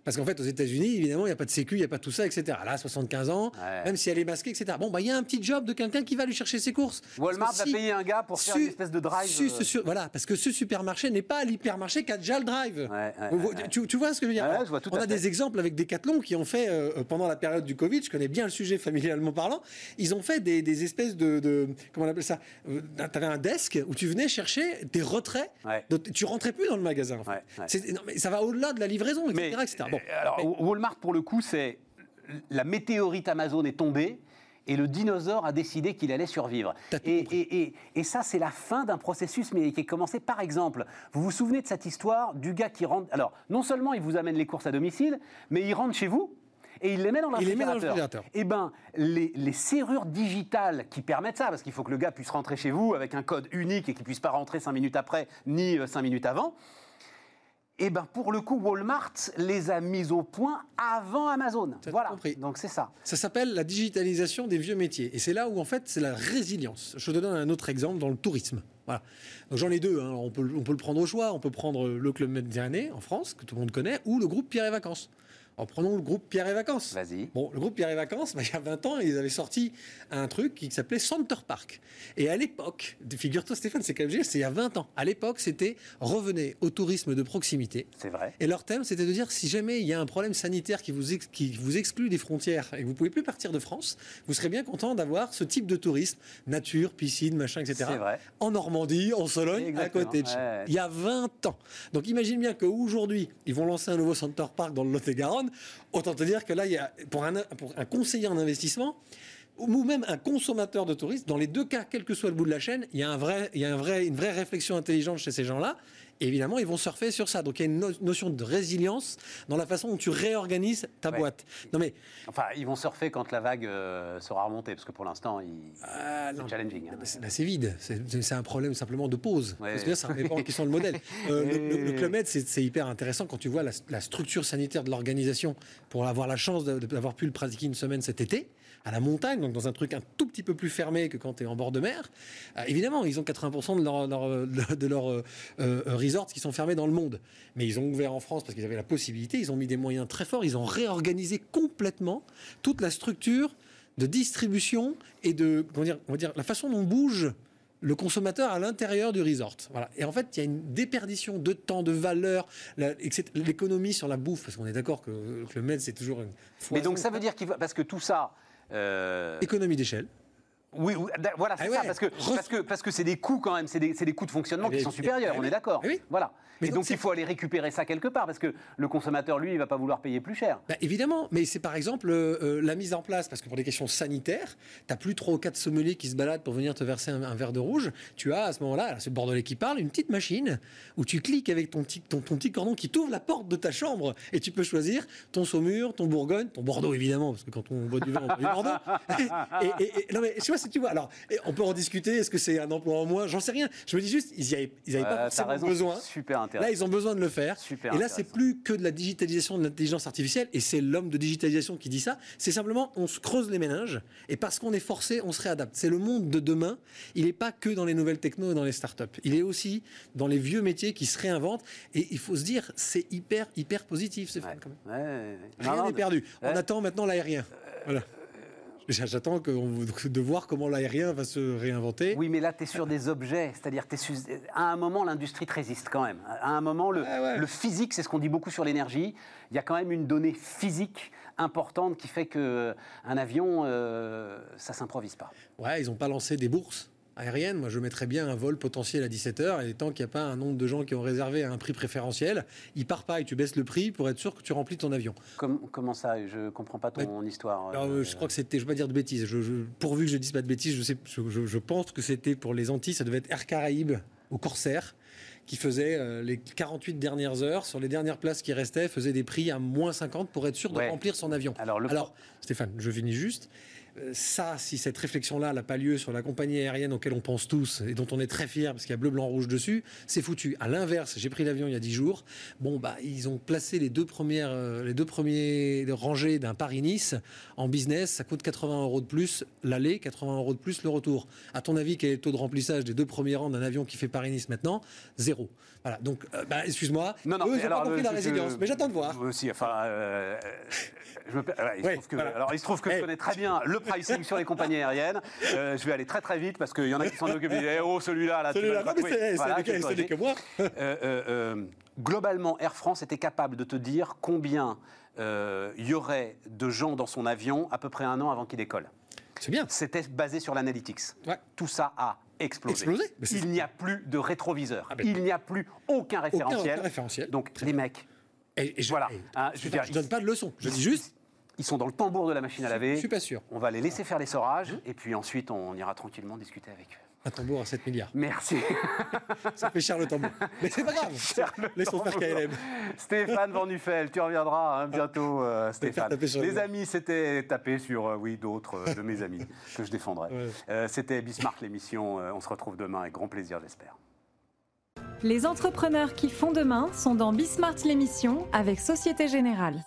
F: Parce qu'en fait, aux États-Unis, évidemment, il n'y a pas de sécu, il n'y a pas tout ça, etc. Là, 75 ans, même si elle est masquée, etc. Bon, bah, il y a un petit job de quelqu'un qui va lui chercher ses courses.
B: Walmart va payer un gars pour faire une espèce de drive.
F: Euh. voilà, parce que ce supermarché n'est pas l'hypermarché qui a déjà le drive. tu, vois ce que je veux dire? On a des exemples avec Decathlon qui ont fait, euh, euh, pendant la période du Covid, je connais bien le sujet familialement parlant, ils ont fait des, espèces de, Comment on appelle ça? Tu avais un desk où tu venais chercher des retraits. tu rentrais plus dans le magasin. En fait. mais ça va au-delà de la livraison, etc. etc.
B: alors, Walmart, pour le coup, c'est la météorite Amazon est tombée et le dinosaure a décidé qu'il allait survivre. Et, et, ça, c'est la fin d'un processus mais qui est commencé, par exemple, vous vous souvenez de cette histoire du gars qui rentre... Alors, non seulement il vous amène les courses à domicile, mais il rentre chez vous et il les met dans l'infrigérateur. Eh bien, les, les, serrures digitales qui permettent ça, parce qu'il faut que le gars puisse rentrer chez vous avec un code unique et qu'il ne puisse pas rentrer 5 minutes après ni 5 euh, minutes avant, et eh ben pour le coup, Walmart les a mis au point avant Amazon. Voilà. Compris. Donc c'est ça.
F: Ça s'appelle la digitalisation des vieux métiers. Et c'est là où en fait c'est la résilience. Je te donne un autre exemple dans le tourisme. Voilà. Donc j'en ai deux. Hein. On, peut, on peut le prendre au choix. On peut prendre le Club Méditerranée en France, que tout le monde connaît, ou le groupe Pierre et Vacances. En prenons le groupe Pierre et Vacances.
B: Vas-y.
F: Bon, le groupe Pierre et Vacances, bah, il y a 20 ans, ils avaient sorti un truc qui s'appelait Center Park. Et à l'époque, figure-toi Stéphane, c'est quand même c'est il y a 20 ans. À l'époque, c'était revenez au tourisme de proximité.
B: C'est vrai.
F: Et leur thème, c'était de dire si jamais il y a un problème sanitaire qui vous, qui vous exclut des frontières et que vous pouvez plus partir de France, vous serez bien content d'avoir ce type de tourisme, nature, piscine, machin, etc.
B: C'est vrai.
F: En Normandie, en Sologne, à côté de chez. Il y a 20 ans. Donc imagine bien qu'aujourd'hui, ils vont lancer un nouveau Center Park dans le Lot-et-Garonne. Autant te dire que là, il y a, pour, un, conseiller en investissement, ou même un consommateur de tourisme, dans les deux cas, quel que soit le bout de la chaîne, il y a, un vrai, il y a un vrai, une vraie réflexion intelligente chez ces gens-là. Et évidemment, ils vont surfer sur ça. Donc il y a une notion de résilience dans la façon dont tu réorganises ta boîte.
B: Non mais enfin, ils vont surfer quand la vague euh, sera remontée, parce que pour l'instant, ah, c'est challenging. Hein.
F: Bah, c'est vide. C'est un problème simplement de pause. parce que là, ça dépend qui sont le modèle. Euh, le, le, Club Med, c'est hyper intéressant quand tu vois la, structure sanitaire de l'organisation pour avoir la chance d'avoir pu le pratiquer une semaine cet été à la montagne, donc dans un truc un tout petit peu plus fermé que quand tu es en bord de mer. Euh, évidemment, ils ont 80% de leurs leur, de leur, euh, euh, resorts qui sont fermés dans le monde. Mais ils ont ouvert en France parce qu'ils avaient la possibilité, ils ont mis des moyens très forts, ils ont réorganisé complètement toute la structure de distribution et de, comment dire, on va dire, la façon dont bouge le consommateur à l'intérieur du resort. Voilà. Et en fait, il y a une déperdition de temps, de valeur, l'économie sur la bouffe, parce qu'on est d'accord que, le MED, c'est toujours une...
B: Mais donc ça veut dire qu'il va... Parce que tout ça,
F: euh, Économie d'échelle.
B: Oui, voilà, c'est ah ça, parce que parce que parce que c'est des coûts quand même, c'est des, des, coûts de fonctionnement eh qui sont supérieurs, on est d'accord. Eh voilà. Mais et donc, il faut aller récupérer ça quelque part, parce que le consommateur, lui, il va pas vouloir payer plus cher.
F: Bah, évidemment, mais c'est par exemple euh, euh, la mise en place, parce que pour des questions sanitaires, tu n'as plus trois ou quatre sommeliers qui se baladent pour venir te verser un, verre de rouge. Tu as à ce moment-là, c'est Bordelais qui parle, une petite machine où tu cliques avec ton petit, ton, petit cordon qui t'ouvre la porte de ta chambre et tu peux choisir ton Saumur, ton Bourgogne, ton Bordeaux évidemment, parce que quand on boit du vin, on boit du Bordeaux. et, non mais je sais pas si tu vois. Alors, on peut en discuter. Est-ce que c'est un emploi en moins? J'en sais rien. Je me dis juste, ils n'avaient pas forcément besoin.
B: Super
F: Là, ils ont besoin de le faire.
B: Super
F: et là, c'est plus que de la digitalisation de l'intelligence artificielle. Et c'est l'homme de digitalisation qui dit ça. C'est simplement, on se creuse les méninges. Et parce qu'on est forcé, on se réadapte. C'est le monde de demain. Il n'est pas que dans les nouvelles techno et dans les startups. Il est aussi dans les vieux métiers qui se réinventent. Et il faut se dire, c'est hyper, hyper positif, c'est quand même. Rien n'est perdu. On attend maintenant l'aérien. Voilà. J'attends de voir comment l'aérien va se réinventer.
B: Oui, mais là, tu es sur des objets. C'est-à-dire, à un moment, l'industrie te résiste quand même. À un moment, le, le physique, c'est ce qu'on dit beaucoup sur l'énergie. Il y a quand même une donnée physique importante qui fait qu'un avion, euh, ça s'improvise pas.
F: Ouais, ils n'ont pas lancé des bourses aérienne, moi je mettrais bien un vol potentiel à 17h et tant qu'il n'y a pas un nombre de gens qui ont réservé un prix préférentiel, il part pas et tu baisses le prix pour être sûr que tu remplis ton avion.
B: comment ça Je comprends pas ton histoire.
F: Euh, je crois que c'était, je ne vais pas dire de bêtises, je, pourvu que je dise pas de bêtises, je, sais, je, pense que c'était pour les Antilles, ça devait être Air Caraïbes au Corsair qui faisait euh, les 48 dernières heures, sur les dernières places qui restaient, faisait des prix à moins 50 pour être sûr de remplir son avion. Alors, Alors Stéphane, je finis juste. Euh, ça, si cette réflexion-là n'a pas lieu sur la compagnie aérienne auquel on pense tous et dont on est très fier parce qu'il y a bleu, blanc, rouge dessus, c'est foutu. À l'inverse, j'ai pris l'avion il y a 10 jours. Bon, bah, ils ont placé les deux premières, euh, les deux premiers rangées d'un Paris-Nice en business. Ça coûte 80 euros de plus l'aller, 80 euros de plus le retour. À ton avis, quel est le taux de remplissage des deux premiers rangs d'un avion qui fait Paris-Nice maintenant? Zéro. Voilà. Donc, euh, bah, excuse-moi.
B: Non, non,
F: eux, pas compris la résilience, mais j'attends de voir.
B: aussi, enfin, je me... il, se trouve que, alors, il se trouve que je connais très bien le pricing sur les compagnies aériennes. Euh, je vais aller très très vite parce qu'il y en a qui sont occupent. Eh, oh, celui-là, là,
F: celui-là, c'est que moi. Euh,
B: euh, globalement, Air France était capable de te dire combien il y aurait de gens dans son avion à peu près un an avant qu'il décolle.
F: C'est bien.
B: C'était basé sur l'analytics. Tout ça a explosé. il n'y a plus de rétroviseur. Ah ben il n'y a plus aucun référentiel.
F: Aucun référentiel.
B: Donc les mecs
F: Et, je, voilà. Hein, je ne donne pas de leçon. Je dis juste.
B: Ils sont dans le tambour de la machine à laver.
F: Je suis pas sûr.
B: On va les laisser faire les sorages et puis ensuite on ira tranquillement discuter avec eux.
F: Un tambour à 7 milliards.
B: Merci.
F: Ça fait cher le tambour. Mais c'est pas grave. Laissons faire KLM.
B: Stéphane Van Nuffel, tu reviendras hein, bientôt, euh, Stéphane. Les amis, c'était taper sur, euh, oui, d'autres euh, de mes amis que je défendrai. c'était Bismarck l'émission. on se retrouve demain avec grand plaisir, j'espère.
A: Les entrepreneurs qui font demain sont dans Bismarck l'émission avec Société Générale.